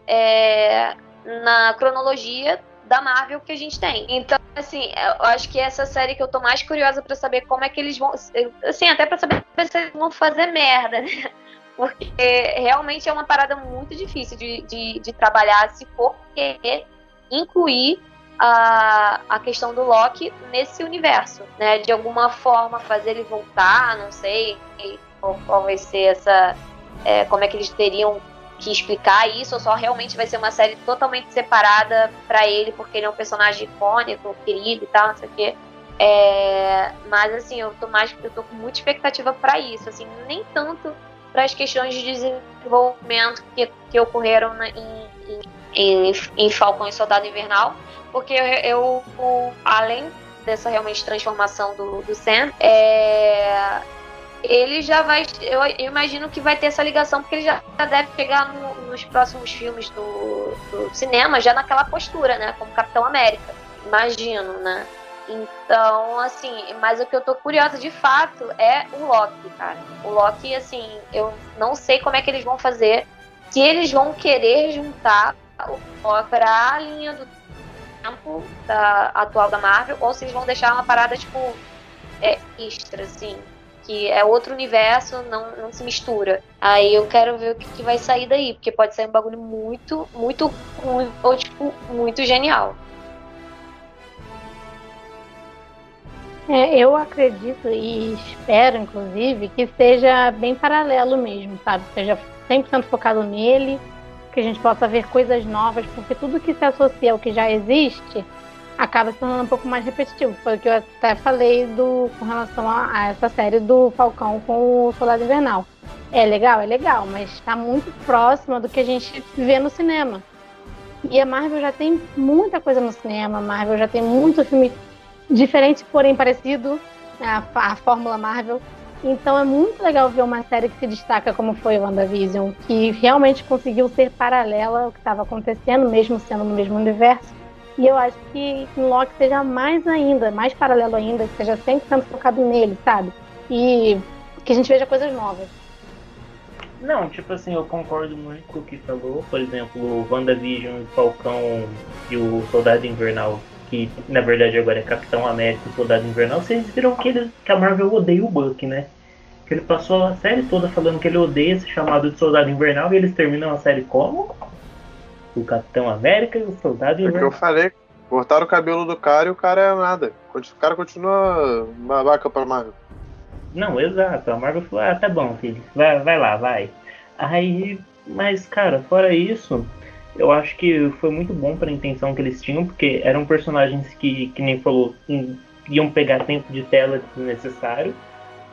S6: é, na cronologia da Marvel que a gente tem. Então, assim, eu acho que essa série que eu tô mais curiosa para saber como é que eles vão. Assim, até para saber se eles vão fazer merda, né? Porque realmente é uma parada muito difícil de, de, de trabalhar se for querer incluir a, a questão do Loki nesse universo, né? De alguma forma fazer ele voltar, não sei qual, vai ser essa. É, como é que eles teriam que explicar isso, ou só realmente vai ser uma série totalmente separada para ele, porque ele é um personagem icônico, querido e tal, não sei o quê. É, mas assim, eu tô mais eu tô com muita expectativa para isso, assim, nem tanto para as questões de desenvolvimento que, que ocorreram na, em, em, em Falcão e Soldado Invernal, porque eu, eu além dessa realmente transformação do, do Sam, é, ele já vai. Eu, imagino que vai ter essa ligação, porque ele já, deve chegar no, nos próximos filmes do, do, cinema, já naquela postura, né? Como Capitão América. Imagino, né? Então, assim, mas o que eu tô curiosa de fato é o Loki, cara. O Loki, assim, eu não sei como é que eles vão fazer. Se eles vão querer juntar o Loki pra linha do tempo da, atual da Marvel, ou se eles vão deixar uma parada, tipo, é extra, assim. Que é outro universo, não, não se mistura. Aí eu quero ver o que, que vai sair daí, porque pode sair um bagulho muito, muito ou tipo, muito genial.
S3: É, eu acredito e espero, inclusive, que seja bem paralelo mesmo, sabe? Seja 100% focado nele, que a gente possa ver coisas novas, porque tudo que se associa ao que já existe acaba se tornando um pouco mais repetitivo. Foi o que eu até falei do, com relação a, a essa série do Falcão com o Soldado Invernal. É legal, é legal, mas está muito próxima do que a gente vê no cinema. E a Marvel já tem muita coisa no cinema, a Marvel já tem muito filme diferente, porém parecido, né, a, a fórmula Marvel. Então é muito legal ver uma série que se destaca como foi WandaVision, que realmente conseguiu ser paralela ao que estava acontecendo, mesmo sendo no mesmo universo. E eu acho que Loki seja mais ainda, mais paralelo ainda, que seja 100% focado nele, sabe? E que a gente veja coisas novas.
S4: Não, tipo assim, eu concordo muito com o que falou. Por exemplo, o WandaVision, o Falcão e o Soldado Invernal que na verdade agora é Capitão América e Soldado Invernal, vocês viram que, ele, que a Marvel odeia o Buck, né? Que ele passou a série toda falando que ele odeia esse chamado de Soldado Invernal e eles terminam a série como? O Capitão América e o Soldado Invernal.
S2: É o que eu falei, cortaram o cabelo do cara e o cara é nada. O cara continua babaca pra Marvel.
S4: Não, exato. A Marvel falou, ah, tá bom, filho, vai, vai lá, vai. Aí, mas cara, fora isso, eu acho que foi muito bom para a intenção que eles tinham, porque eram personagens que, que nem falou, iam pegar tempo de tela desnecessário.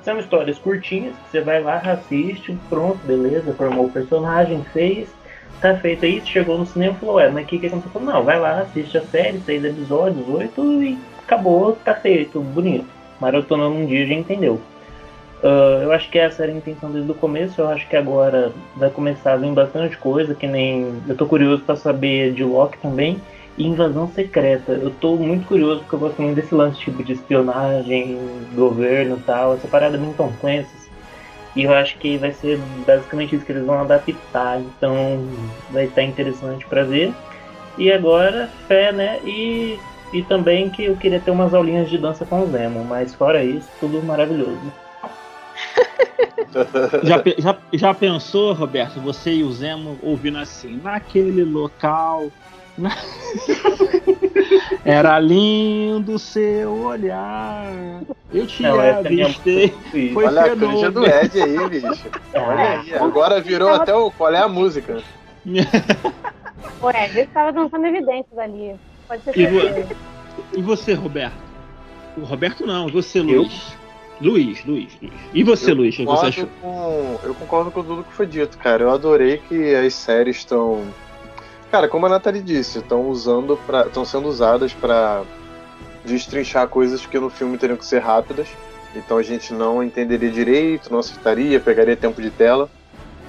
S4: São histórias curtinhas, que você vai lá, assiste, pronto, beleza, formou o personagem, fez, tá feito aí, chegou no cinema e falou, ué, mas o que, que aconteceu? Não, vai lá, assiste a série, seis episódios, oito, e acabou, tá feito, bonito. Maratonando um dia já entendeu. Uh, eu acho que essa era a intenção desde o começo. Eu acho que agora vai começar a vir bastante coisa, que nem. Eu tô curioso para saber de Loki também. E invasão secreta. Eu tô muito curioso porque eu gosto muito desse lance tipo de espionagem, governo e tal, essa parada bem Tom Clancy. E eu acho que vai ser basicamente isso que eles vão adaptar. Então vai estar interessante para ver. E agora, fé, né? E, e também que eu queria ter umas aulinhas de dança com o Zemo. Mas fora isso, tudo maravilhoso.
S1: já, já, já pensou, Roberto, você e o Zemo ouvindo assim, naquele local. Na... Era lindo seu olhar. Eu te Não, avistei.
S2: Foi Olha a canja do Ed aí, bicho. Olha aí. Agora virou até o. Qual é a música?
S3: o Ed estava dançando evidências ali. Pode ser
S1: e, vo... e você, Roberto? O Roberto não, você, Luiz. Luiz, Luiz, Luiz. E você, eu Luiz? Você achou?
S2: Com, eu concordo com tudo que foi dito, cara. Eu adorei que as séries estão. Cara, como a Nathalie disse, estão usando para, estão sendo usadas para destrinchar coisas que no filme teriam que ser rápidas. Então a gente não entenderia direito, não acertaria, pegaria tempo de tela.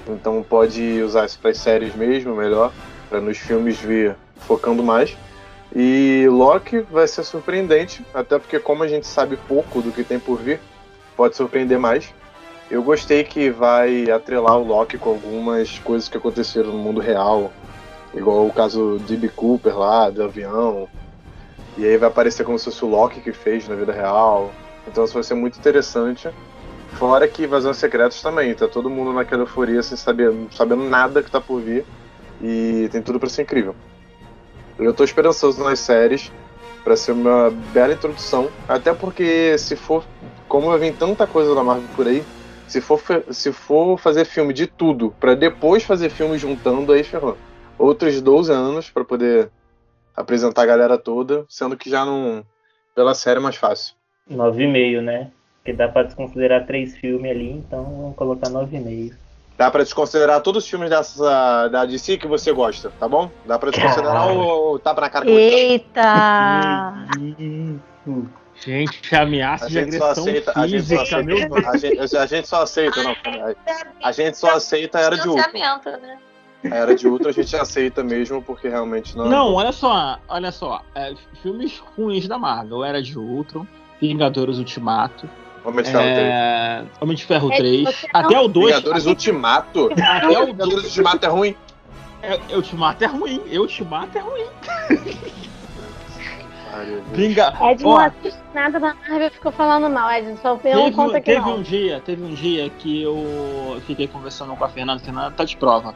S2: Então pode usar isso para as séries mesmo, melhor, para nos filmes vir focando mais. E Loki vai ser surpreendente, até porque como a gente sabe pouco do que tem por vir, pode surpreender mais. Eu gostei que vai atrelar o Loki com algumas coisas que aconteceram no mundo real, igual o caso de B. Cooper lá, do avião. E aí vai aparecer como se fosse o Loki que fez na vida real. Então isso vai ser muito interessante. Fora que Invasões Secretas também, tá todo mundo naquela euforia sem saber, sabendo nada que tá por vir. E tem tudo para ser incrível. Eu tô esperançoso nas séries para ser uma bela introdução, até porque se for como vir tanta coisa da Marvel por aí, se for, se for fazer filme de tudo para depois fazer filme juntando, aí ferrou. Outros 12 anos para poder apresentar a galera toda, sendo que já não. pela série é mais fácil.
S4: 9,5, né? Porque dá para desconsiderar três filmes ali, então vamos colocar 9,5.
S2: Dá pra desconsiderar todos os filmes dessa, da DC que você gosta, tá bom? Dá pra desconsiderar o, o tapa na cara que
S3: Eita!
S1: Gente, ameaça de agressão aceita, física, a gente só aceita.
S2: A gente, a gente só aceita, não. A gente só aceita a Era de Ultron. Né? A Era de Ultron a gente aceita mesmo, porque realmente não...
S1: Não, olha só, olha só. É, filmes ruins da Marvel. Era de Ultron, Vingadores Ultimato,
S2: Homem de Ferro é...
S1: 3. Homem de Ferro 3. É, até o 2.
S2: Vingadores até... Ultimato? Até o Vingadores Ultimato é ruim?
S1: É, Ultimato é ruim. Ultimato é ruim. Vinga...
S3: Ed não assiste nada da Marvel ficou falando mal, Ed. Só
S1: Teve,
S3: conta aqui
S1: teve
S3: não.
S1: um dia, teve um dia que eu fiquei conversando com a Fernanda, a Fernanda tá de prova.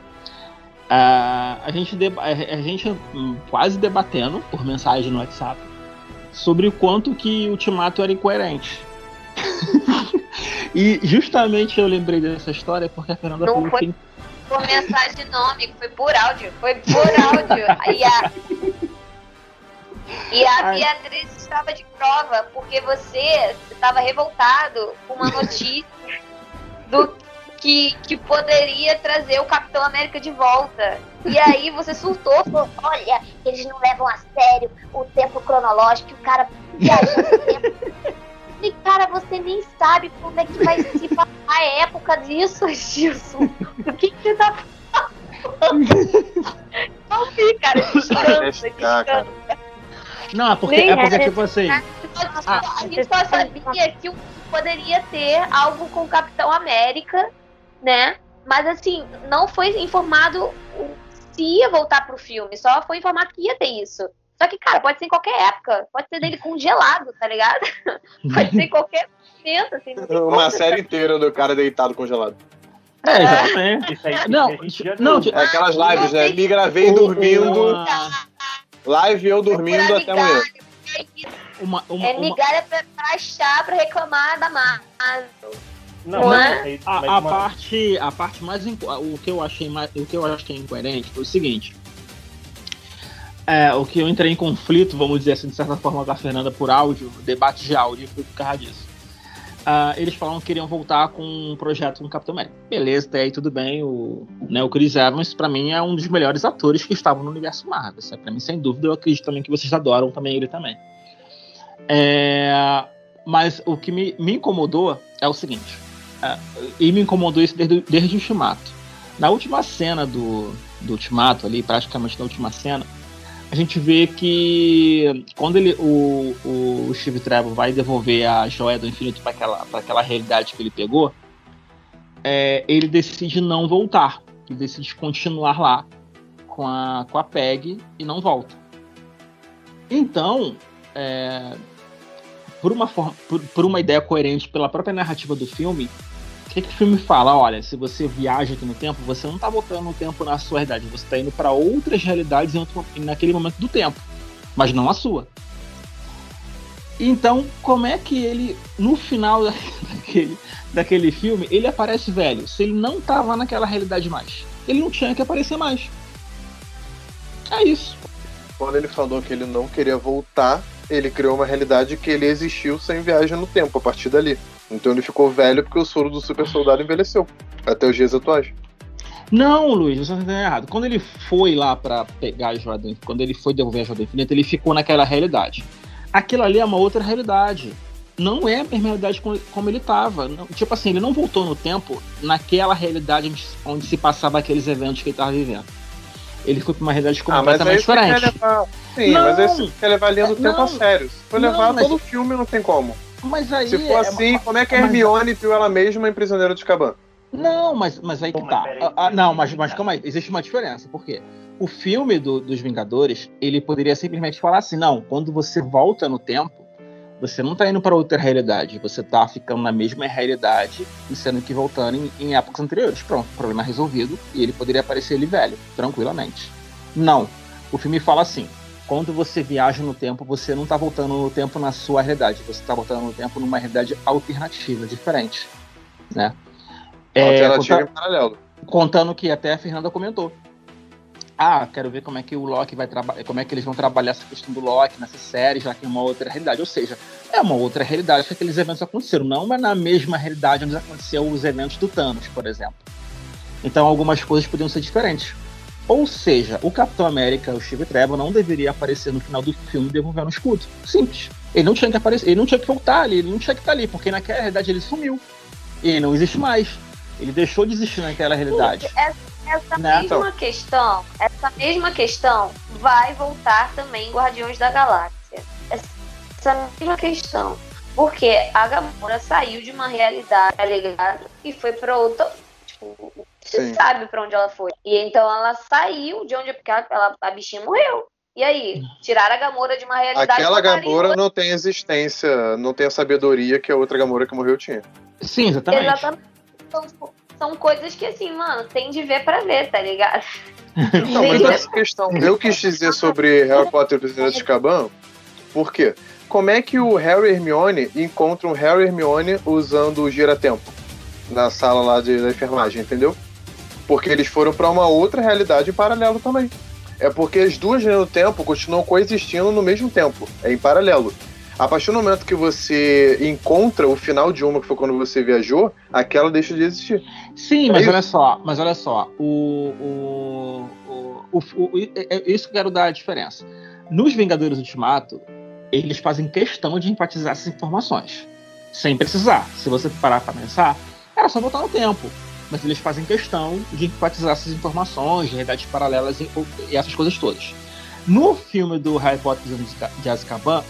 S1: Ah, a, gente a gente hum, quase debatendo por mensagem no WhatsApp sobre o quanto que o Ultimato era incoerente. e justamente eu lembrei dessa história porque a Fernanda
S6: Não
S1: falou
S6: foi-
S1: que
S6: Por mensagem não, amigo, foi por áudio. Foi por áudio. E a, e a. Beatriz estava de prova, porque você estava revoltado com uma notícia do que, que poderia trazer o Capitão América de volta. E aí você surtou, falou, olha, eles não levam a sério o tempo cronológico, o cara viajou no tempo. E, cara, você nem sabe como é que vai se passar a época disso, Gilson. O que, que você tá falando? Não vi, cara, descansa, descansa.
S1: não, é porque é porque
S3: era-
S1: tipo assim,
S6: A gente só sabia que o- poderia ter algo com o Capitão América, né? Mas assim, não foi informado o- se ia voltar pro filme, só foi informado que ia ter isso. Só que, cara, pode ser em qualquer época. Pode ser dele congelado, tá ligado? Pode ser em qualquer momento, assim.
S2: Uma série inteira do cara deitado congelado.
S1: é, exatamente.
S4: Isso aí
S1: Não, não,
S2: É aquelas lives, né? Me gravei
S1: O-
S2: dormindo,
S1: uma-
S2: live eu
S6: saber.
S2: dormindo até amanhã.
S6: é
S1: uma, uma,
S6: É
S1: uma-
S6: migalha pra, pra achar, pra reclamar da Marvel.
S4: Não,
S6: Não é?
S4: aí-
S1: A, a parte, a parte mais o que eu achei mais, o que eu acho que é incoerente foi o seguinte. É, o que eu entrei em conflito, vamos dizer assim, de certa forma, com a Fernanda por áudio, debate de áudio, foi por causa disso. Ah, eles falaram que queriam voltar com um projeto com o Capitão América. Beleza, até aí tudo bem. O, né, o Chris Evans, pra mim, é um dos melhores atores que estavam no universo Marvel. Isso é pra mim, sem dúvida, eu acredito também que vocês adoram também ele também. É, mas o que me, me incomodou é o seguinte. É, e me incomodou isso desde, desde o Ultimato. Na última cena do, do Ultimato, ali, praticamente na última cena, a gente vê que quando ele, o, o Steve Trevor vai devolver a joia do infinito para aquela, aquela realidade que ele pegou, é, ele decide não voltar. Ele decide continuar lá com a, com a Peg e não volta. Então, é, por, uma forma, por, por uma ideia coerente pela própria narrativa do filme, o que, que o filme fala? Olha, se você viaja aqui no tempo, você não está voltando no tempo na sua realidade, você está indo para outras realidades naquele momento do tempo, mas não a sua. Então, como é que ele, no final da- daquele, daquele filme, ele aparece velho? Se ele não estava naquela realidade mais, ele não tinha que aparecer mais. É isso.
S2: Quando ele falou que ele não queria voltar, ele criou uma realidade que ele existiu sem viagem no tempo a partir dali. Então ele ficou velho porque o soro do super soldado envelheceu. Até os dias atuais.
S1: Não, Luiz, você está entendendo errado. Quando ele foi lá pra pegar a joia do quando ele foi devolver a joia do infinito, ele ficou naquela realidade. Aquilo ali é uma outra realidade. Não é a mesma realidade como, ele estava. Tipo assim, ele não voltou no tempo naquela realidade onde, onde se passava aqueles eventos que ele estava vivendo. Ele foi pra uma realidade
S2: Ah, mas
S1: completamente
S2: quer
S1: diferente.
S2: levar. Sim,
S1: Não.
S2: mas aí você quer levar a linha do tempo
S1: Não.
S2: a sério. Se for
S1: Não,
S2: levar
S1: mas-
S2: todo o filme, não tem como.
S1: Mas aí.
S2: Se for
S1: é-
S2: assim, como é que a
S1: mas-
S2: Hermione viu ela mesma em Prisioneiro de Azkaban?
S1: Não, mas, mas aí que
S4: mas
S1: tá. Ah, ah, não, mas, mas calma aí, existe uma diferença. Por quê? O filme do- dos Vingadores, ele poderia simplesmente falar assim: não, quando você volta no tempo, você não tá indo para outra realidade, você tá ficando na mesma realidade e sendo que voltando em, em épocas anteriores. Pronto, problema resolvido e ele poderia aparecer ele velho, tranquilamente. Não. O filme fala assim: quando você viaja no tempo, você não tá voltando no tempo na sua realidade, você tá voltando no tempo numa realidade alternativa, diferente. Né? É,
S2: Alternativa
S1: conta-
S2: em paralelo.
S1: contando que até a Fernanda comentou. Ah, quero ver como é que o Loki vai trabalhar, como é que eles vão trabalhar essa questão do Loki nessa série, já que é uma outra realidade. Ou seja, é uma outra realidade que aqueles eventos aconteceram, não é na mesma realidade onde aconteceu os eventos do Thanos, por exemplo. Então algumas coisas podiam ser diferentes. Ou seja, o Capitão América, o Steve Trevor, não deveria aparecer no final do filme devolvendo o escudo. Simples. Ele não tinha que aparecer, ele não tinha que voltar ali, ele não tinha que estar ali, porque naquela realidade ele sumiu. E não existe mais. Ele deixou de existir naquela realidade.
S6: Essa
S1: Né?
S6: mesma questão, essa mesma questão vai voltar também em Guardiões da Galáxia. Essa mesma questão. Porque a Gamora saiu de uma realidade, tá ligado? E foi pra outra. Tipo, você
S2: Sim.
S6: sabe pra onde ela foi. E então ela saiu de onde. Porque ela, ela- a bichinha morreu. E aí? Tirar a Gamora de uma realidade.
S2: Aquela Gamora
S6: outra.
S2: não tem existência, não tem a sabedoria que a outra Gamora que morreu tinha.
S1: Sim, exatamente.
S6: Exatamente. Então, tipo, são coisas que, assim, mano, tem de ver pra ver, tá ligado?
S2: Não, mas essa questão, eu quis dizer sobre Harry Potter e o Prisioneiro de Azkaban, por quê? Como é que o Harry e Hermione encontram Harry e Hermione usando o giratempo na sala lá de, da enfermagem, entendeu? Porque eles foram pra uma outra realidade em paralelo também. É porque as duas do tempo continuam coexistindo no mesmo tempo, é em paralelo. A partir do momento que você encontra o final de uma, que foi quando você viajou, aquela deixa de existir.
S1: Sim,
S2: É
S1: mas
S2: isso.
S1: olha só, mas olha só, o, o, o, o, é- é isso que eu quero dar a diferença. Nos Vingadores Ultimato, eles fazem questão de enfatizar essas informações, sem precisar. Se você parar para pensar, era só voltar no tempo. Mas eles fazem questão de enfatizar essas informações, de realidades paralelas e, essas coisas todas. No filme do Harry Potter de Azkaban,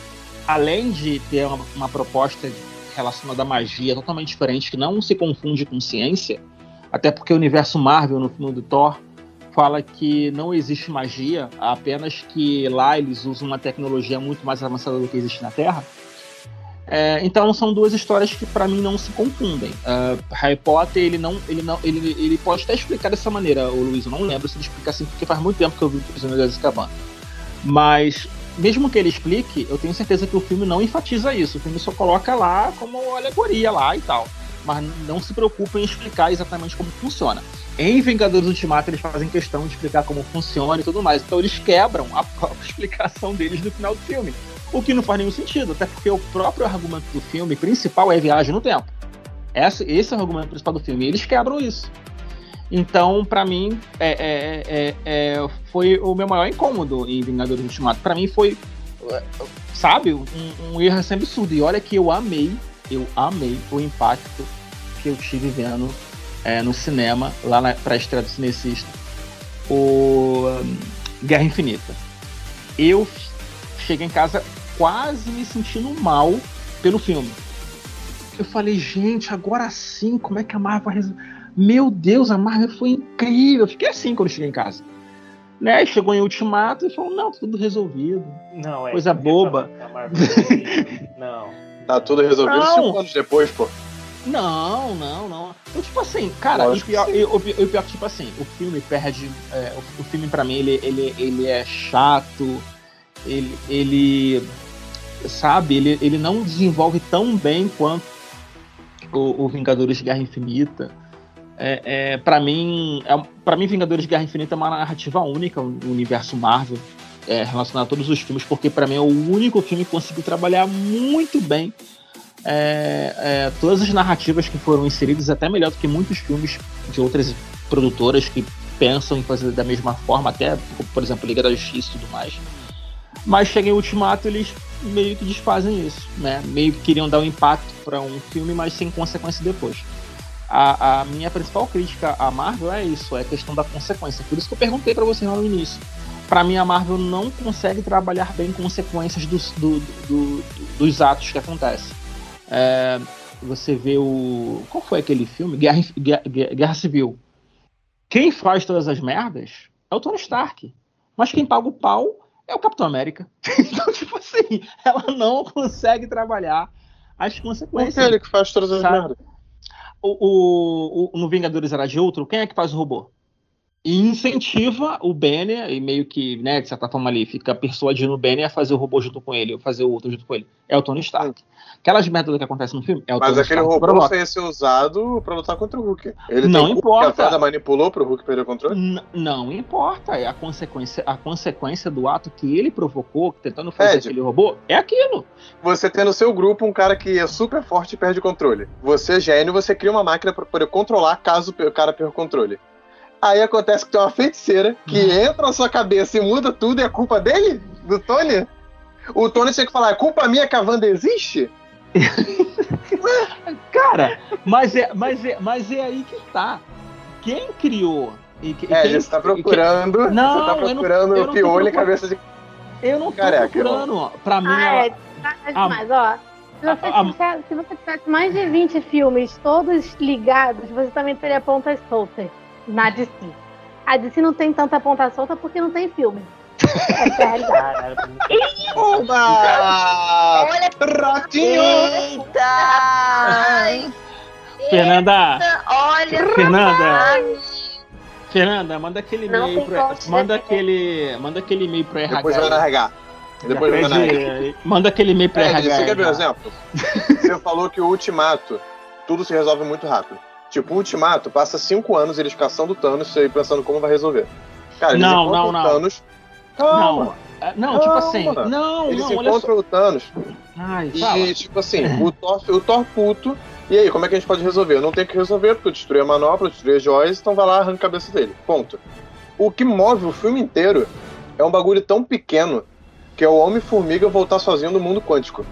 S1: além de ter uma, uma proposta relacionada à magia totalmente diferente, que não se confunde com ciência, até porque o universo Marvel, no filme do Thor, fala que não existe magia, apenas que lá eles usam uma tecnologia muito mais avançada do que existe na Terra. É, então são duas histórias que para mim não se confundem. Ah, Harry Potter ele não, ele não, ele, ele pode até explicar dessa maneira, o Luiz, eu não lembro se ele explica assim porque faz muito tempo que eu vi o Prisioneiro de Azkaban. Mas mesmo que ele explique, eu tenho certeza que o filme não enfatiza isso. O filme só coloca lá como alegoria lá e tal. Mas não se preocupa em explicar exatamente como funciona. Em Vingadores Ultimato, eles fazem questão de explicar como funciona e tudo mais. Então eles quebram a própria explicação deles no final do filme. O que não faz nenhum sentido, até porque o próprio argumento do filme principal é viagem no tempo. Esse, esse é o argumento principal do filme. E eles quebram isso. Então, pra mim, é, é, é, é, foi o meu maior incômodo em Vingadores Ultimato. Pra mim foi, sabe, um, um erro assim absurdo. E olha que eu amei, eu amei o impacto que eu tive vendo é, no cinema, lá na pré-estreia do Cinecista, o Guerra Infinita. Eu cheguei em casa quase me sentindo mal pelo filme. Eu falei, gente, agora sim, como é que a Marvel vai resolver? Meu Deus, a Marvel foi incrível. Eu fiquei assim quando eu cheguei em casa. Né? Chegou em Ultimato e falou, não, tá tudo resolvido.
S4: Não, é.
S1: Coisa boba.
S4: A Marvel fez isso. Não.
S2: Tá tudo resolvido
S1: Não.
S2: cinco anos depois, pô.
S1: Não, não, não. Eu, tipo assim, cara, pior, o, pi- o pior que, tipo assim, o filme perde. é, o, o filme, pra mim, ele, ele, ele é chato, ele, ele. Sabe, ele, ele não desenvolve tão bem quanto o, o Vingadores de Guerra Infinita. É, é, para mim, é, para mim, Vingadores Guerra Infinita é uma narrativa única no universo Marvel, é, relacionado a todos os filmes, porque pra mim é o único filme que conseguiu trabalhar muito bem é, é, todas as narrativas que foram inseridas, até melhor do que muitos filmes de outras produtoras que pensam em fazer da mesma forma, até, por exemplo, Liga da Justiça e tudo mais. Mas chega em Ultimato, eles meio que desfazem isso, né? Meio que queriam dar um impacto para um filme, mas sem consequência depois. A, a minha principal crítica à Marvel é isso, é a questão da consequência. Por isso que eu perguntei para você lá no início. Para mim, a Marvel não consegue trabalhar bem consequências dos, do- do- do- dos atos que acontecem. É, você vê o. Qual foi aquele filme? Guerra, Guerra, Guerra- Civil. Quem faz todas as merdas é o Tony Stark. Mas quem paga o pau é o Capitão América. Então, tipo assim, ela não consegue trabalhar as
S2: Por
S1: consequências.
S2: que ele que faz todas as
S1: Sabe?
S2: merdas?
S1: O, o- o- no Vingadores Era de Outro, quem é que faz o robô? E incentiva o Banner, e meio que, né, de certa forma ali, fica persuadindo o Banner a fazer o robô junto com ele, ou fazer o outro junto com ele. É o Tony Stark. Aquelas merdas que acontecem no filme, é o
S2: Mas
S1: Tony
S2: aquele
S1: Stark
S2: robô
S1: provoca.
S2: ia ser usado pra lutar contra o Hulk. Ele
S1: Não
S2: tem
S1: importa.
S2: que a manipulou pro Hulk perder o controle?
S1: N- Não importa, é a consequência, a consequência do ato que ele provocou, tentando fazer
S2: Ed.
S1: aquele robô, é aquilo.
S2: Você tem no seu grupo um cara que é super forte e perde o controle. Você é gênio, você cria uma máquina pra poder controlar caso o cara perca o controle. Aí acontece que tem uma feiticeira que entra na sua cabeça e muda tudo e é culpa dele? Do Tony? O Tony tinha que falar, é culpa minha que a Wanda existe?
S1: Cara, mas é, mas é, mas é aí que tá. Quem criou? E, que-
S2: É,
S1: quem-
S2: você tá procurando.
S1: Não,
S2: você tá
S1: eu não-
S2: procurando
S1: eu não tô
S2: piolho e cabeça de.
S1: Eu não tô
S2: Careca,
S1: procurando, ó. Pra mim,
S3: Ah, é. Demais, ó. Se você,
S1: ah,
S3: tivesse, se você tivesse mais de 20 filmes, todos ligados, você também teria pontas soltas na DC. A DC não tem tanta ponta solta porque não tem filme. Essa é a realidade.
S2: Oba!
S6: Olha,
S2: Ratinho!
S6: eita! Ai,
S1: Fernanda,
S6: olha,
S1: Fernanda, Fernanda, manda aquele e-mail pro,
S6: corte
S1: manda aquele, manda aquele e-mail pro RH.
S2: Depois vai na RH. Depois vai na RH.
S1: Manda aquele e-mail pro
S2: É,
S1: RH.
S2: você quer ver um exemplo? Você falou que o Ultimato, tudo se resolve muito rápido. Tipo, o Ultimato passa cinco anos eles caçando o Thanos e pensando como vai resolver. Cara, eles
S1: Não,
S2: encontram
S1: não,
S2: o
S1: não.
S2: Thanos. Calma.
S1: Não, é, não, tipo assim,
S2: Calma.
S1: não,
S2: Eles
S1: não, olha só.
S2: encontram o Thanos
S1: Ai,
S2: e,
S1: fala.
S2: tipo assim, o Thor, o Thor puto. E aí, como é que a gente pode resolver? Eu não tenho que resolver, porque eu destruí a manopla, destruí as joias, então vai lá, arranca a cabeça dele. Ponto. O que move o filme inteiro é um bagulho tão pequeno que é o Homem-Formiga voltar sozinho no mundo quântico.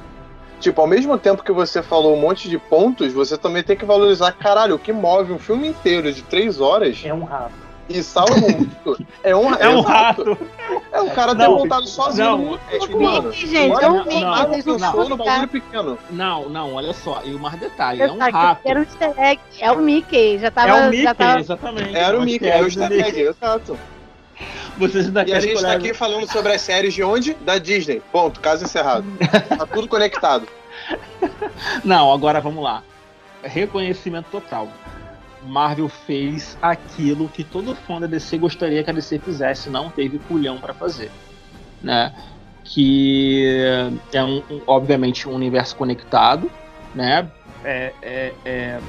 S2: Tipo, ao mesmo tempo que você falou um monte de pontos, você também tem que valorizar, caralho, o que move um filme inteiro de três horas
S4: É um rato.
S2: e salva o mundo é um,
S1: É um rato.
S2: É o cara
S1: Não,
S2: sozinho
S1: não.
S2: no quântico,
S3: Mickey,
S2: mano.
S3: gente, é um
S2: o
S3: Mickey, não
S2: bagulho pequeno.
S1: Não, não, olha só. E o mais detalhe, é um rato.
S3: Era um easter egg. É o Mickey. Já tava.
S1: É o Mickey,
S3: já tava...
S1: exatamente.
S2: Era o Mickey,
S1: que
S2: era o easter
S1: Mickey.
S2: egg, exato.
S1: Vocês ainda
S2: E a gente tá
S1: leve-
S2: aqui falando sobre as séries de onde? Da Disney. Ponto, caso encerrado. Tá tudo conectado.
S1: Não, agora vamos lá. Reconhecimento total. Marvel fez aquilo que todo fã da DC gostaria que a DC fizesse, não teve culhão pra fazer, né? Que é um, um- obviamente um universo conectado, né? É, é- é-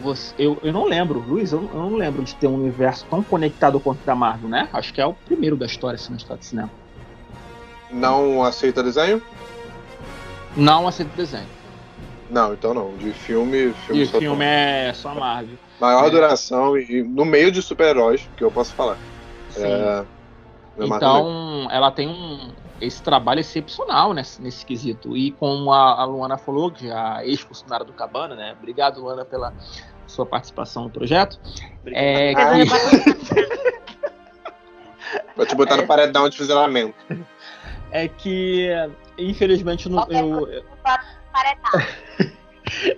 S1: você- eu, eu não lembro, Luiz, eu, eu não lembro de ter um universo tão conectado quanto o da Marvel, né? Acho que é o primeiro da história, se não está de cinema.
S2: Não aceita desenho?
S1: Não aceito desenho.
S2: Não, então não. De filme, filme
S1: E o
S2: só
S1: filme
S2: tem.
S1: é só Marvel.
S2: Maior
S1: é.
S2: duração e no meio de super-heróis, que eu posso falar.
S1: Sim.
S2: É.
S1: Então, ela tem um, esse trabalho excepcional nesse, nesse quesito. E como a, a Luana falou, que é a ex-funcionária do Cabana, né? Obrigado, Luana, pela sua participação no projeto. É que,
S2: Vou te botar no paredão de fuzilamento.
S1: é que infelizmente, eu não- eu, eu,
S6: paredão.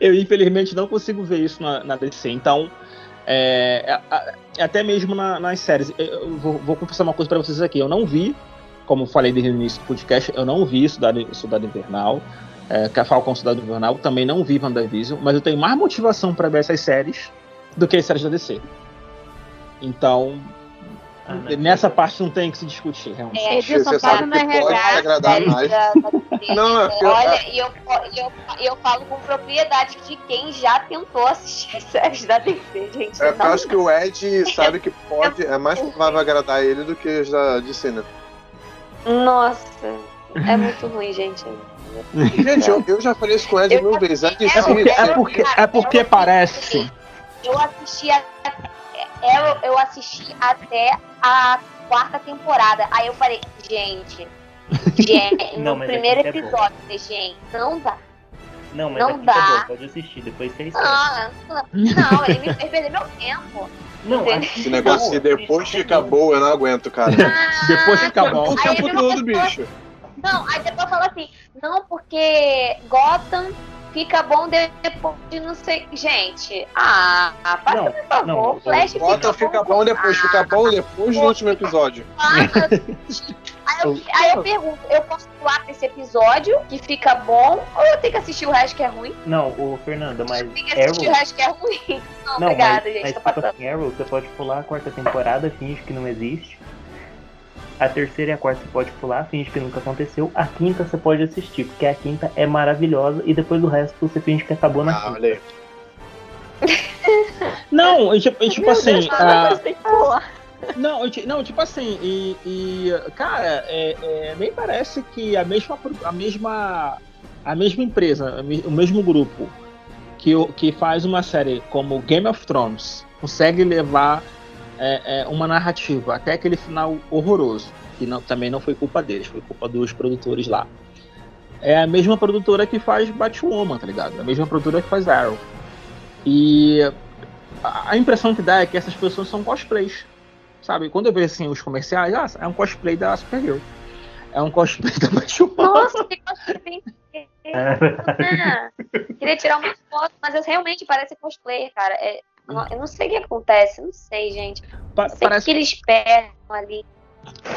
S1: eu, infelizmente não consigo ver isso na, na DC. Então, é, é- é- até mesmo na- nas séries. Eu, vou, vou confessar uma coisa pra vocês aqui. Eu não vi, como falei desde o início do podcast, eu não vi Cidade, Cidade Invernal. É, que é Falcão Cidade Invernal, também não vi WandaVision, mas eu tenho mais motivação pra ver essas séries do que as séries da DC. Então,
S4: Ah, não.
S1: nessa parte não tem que se discutir, realmente.
S6: É,
S3: Edilson,
S2: Você sabe que pode te agradar mais.
S6: da- da DC.
S2: Não, é porque eu-
S6: Olha, e eu, e eu, eu falo com propriedade de quem já tentou assistir as séries da DC, gente.
S2: É eu acho que o Ed sabe que pode, é mais provável agradar ele do que as da DC, né?
S6: Nossa, é muito ruim, gente.
S2: Gente, eu, eu já falei isso com o Ed mil vezes. DC,
S1: É porque, é porque, é porque parece.
S6: Eu assisti, a- eu, eu assisti até a quarta temporada. Aí eu falei, gente, gente
S4: Não,
S6: no primeiro
S4: é bom.
S6: episódio, falei, gente, não dá.
S4: Não, mas
S6: Não dá.
S4: tá bom, pode assistir, depois você esquece.
S6: Não, ele me fez perder meu tempo.
S4: Não,
S2: esse negócio de depois fica boa, eu não aguento, cara.
S1: Depois fica bom.
S2: O tempo todo, bicho.
S6: Não, aí depois fala assim, não, porque Gotham fica bom depois de não sei. Gente, ah, faz
S4: Não,
S6: por favor,
S4: não,
S6: o Flash
S2: Bota fica bom depois, fica bom depois do último episódio.
S6: Aí eu, aí eu pergunto, eu posso pular pra esse episódio que fica bom ou eu tenho que assistir o resto que é ruim?
S4: Não, o Fernanda, mas
S6: eu tenho que assistir o
S4: Arrow.
S6: resto que é ruim. Não,
S4: Não,
S6: obrigada,
S4: mas,
S6: gente,
S4: mas
S6: tô
S4: tipo
S6: passando.
S4: assim, Arrow, você pode pular a quarta temporada, finge que não existe. A terceira e a quarta você pode pular, finge que nunca aconteceu. A quinta você pode assistir, porque a quinta é maravilhosa e depois do resto você finge que acabou na
S2: Ah,
S4: quinta.
S1: Não, tipo, tipo assim.
S5: Deus,
S1: ah,
S5: que pular.
S1: não, não, tipo assim, e, e, cara, é, é, nem parece que a mesma, a mesma, a mesma empresa, a o mesmo grupo que, que faz uma série como Game of Thrones consegue levar é, é, uma narrativa até aquele final horroroso, que não, também não foi culpa deles, foi culpa dos produtores lá. É a mesma produtora que faz Batwoman, tá ligado? A mesma produtora que faz Arrow. E a impressão que dá é que essas pessoas são cosplays. Sabe? Quando eu vejo assim os comerciais, ah, é um cosplay da Supergirl. É um cosplay da Batwoman.
S6: Nossa, que bem. Ah, Queria tirar uma foto, mas realmente parece cosplayer, cara. É, eu não sei o que acontece, não sei, gente.
S1: Pa-
S6: sei o
S1: parece,
S6: que eles esperam ali.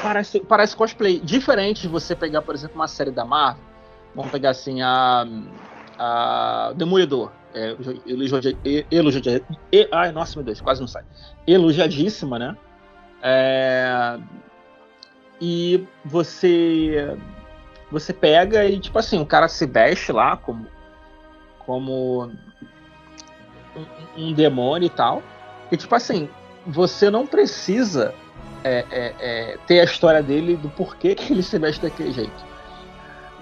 S1: parece, parece cosplay. Diferente de você pegar, por exemplo, uma série da Marvel, vamos pegar assim, a, a Demolidor. É, elogia, ai, nossa, meu Deus, quase não sai. Elogiadíssima, né? É, e você você pega e tipo assim o cara se veste lá como como um, um demônio e tal e tipo assim você não precisa é, é, é, ter a história dele do porquê que ele se veste daquele jeito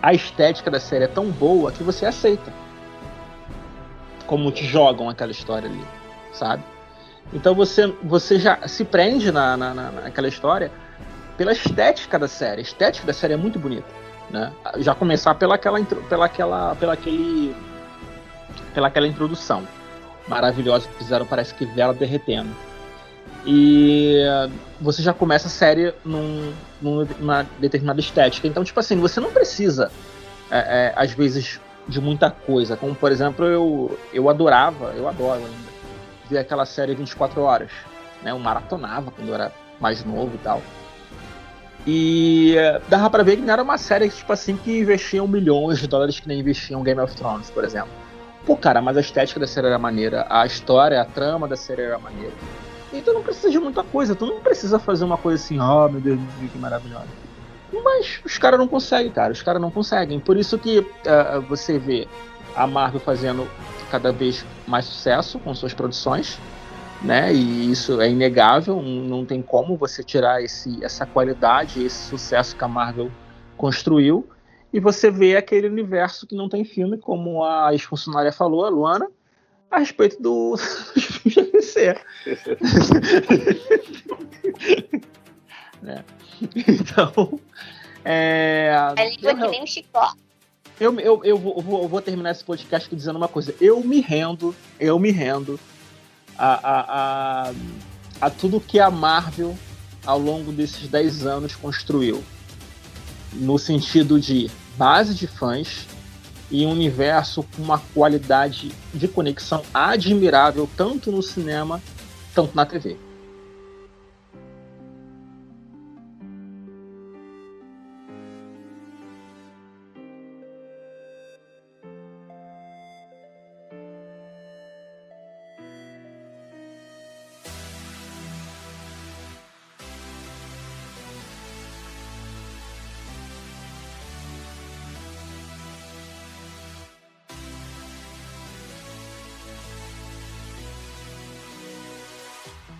S1: a estética da série é tão boa que você aceita como te jogam aquela história ali sabe então você você já se prende na, na, na naquela história pela estética da série. A estética da série é muito bonita, né? Já começar pela aquela, pela aquela, pela aquele, pela aquela introdução maravilhosa que fizeram, parece que vela derretendo. E você já começa a série num, numa determinada estética. Então, tipo assim, você não precisa, é, é, às vezes, de muita coisa. Como, por exemplo, eu, eu adorava, eu adoro ainda, ver aquela série 24 horas. Né? Eu maratonava quando eu era mais novo e tal. E dava pra ver que não era uma série tipo assim que investiam milhões de dólares que nem investiam Game of Thrones, por exemplo. Pô, cara, mas a estética da série era maneira, a história, a trama da série era maneira. E tu não precisa de muita coisa, tu não precisa fazer uma coisa assim, oh meu Deus, que maravilhosa. Mas os caras não conseguem, cara, os caras não conseguem. Por isso que uh, você vê a Marvel fazendo cada vez mais sucesso com suas produções né? E isso é inegável, não tem como você tirar esse, essa qualidade, esse sucesso que a Marvel construiu. E você vê aquele universo que não tem filme, como a ex-funcionária falou, a Luana, a respeito do GVC. né? Então. É,
S6: é língua eu, que nem um chicote.
S1: Eu, eu, eu, vou, eu, vou, eu vou terminar esse podcast dizendo uma coisa. Eu me rendo, eu me rendo a, a, a, a tudo que a Marvel, ao longo desses 10 anos, construiu. No sentido de base de fãs e um universo com uma qualidade de conexão admirável, tanto no cinema, tanto na TV.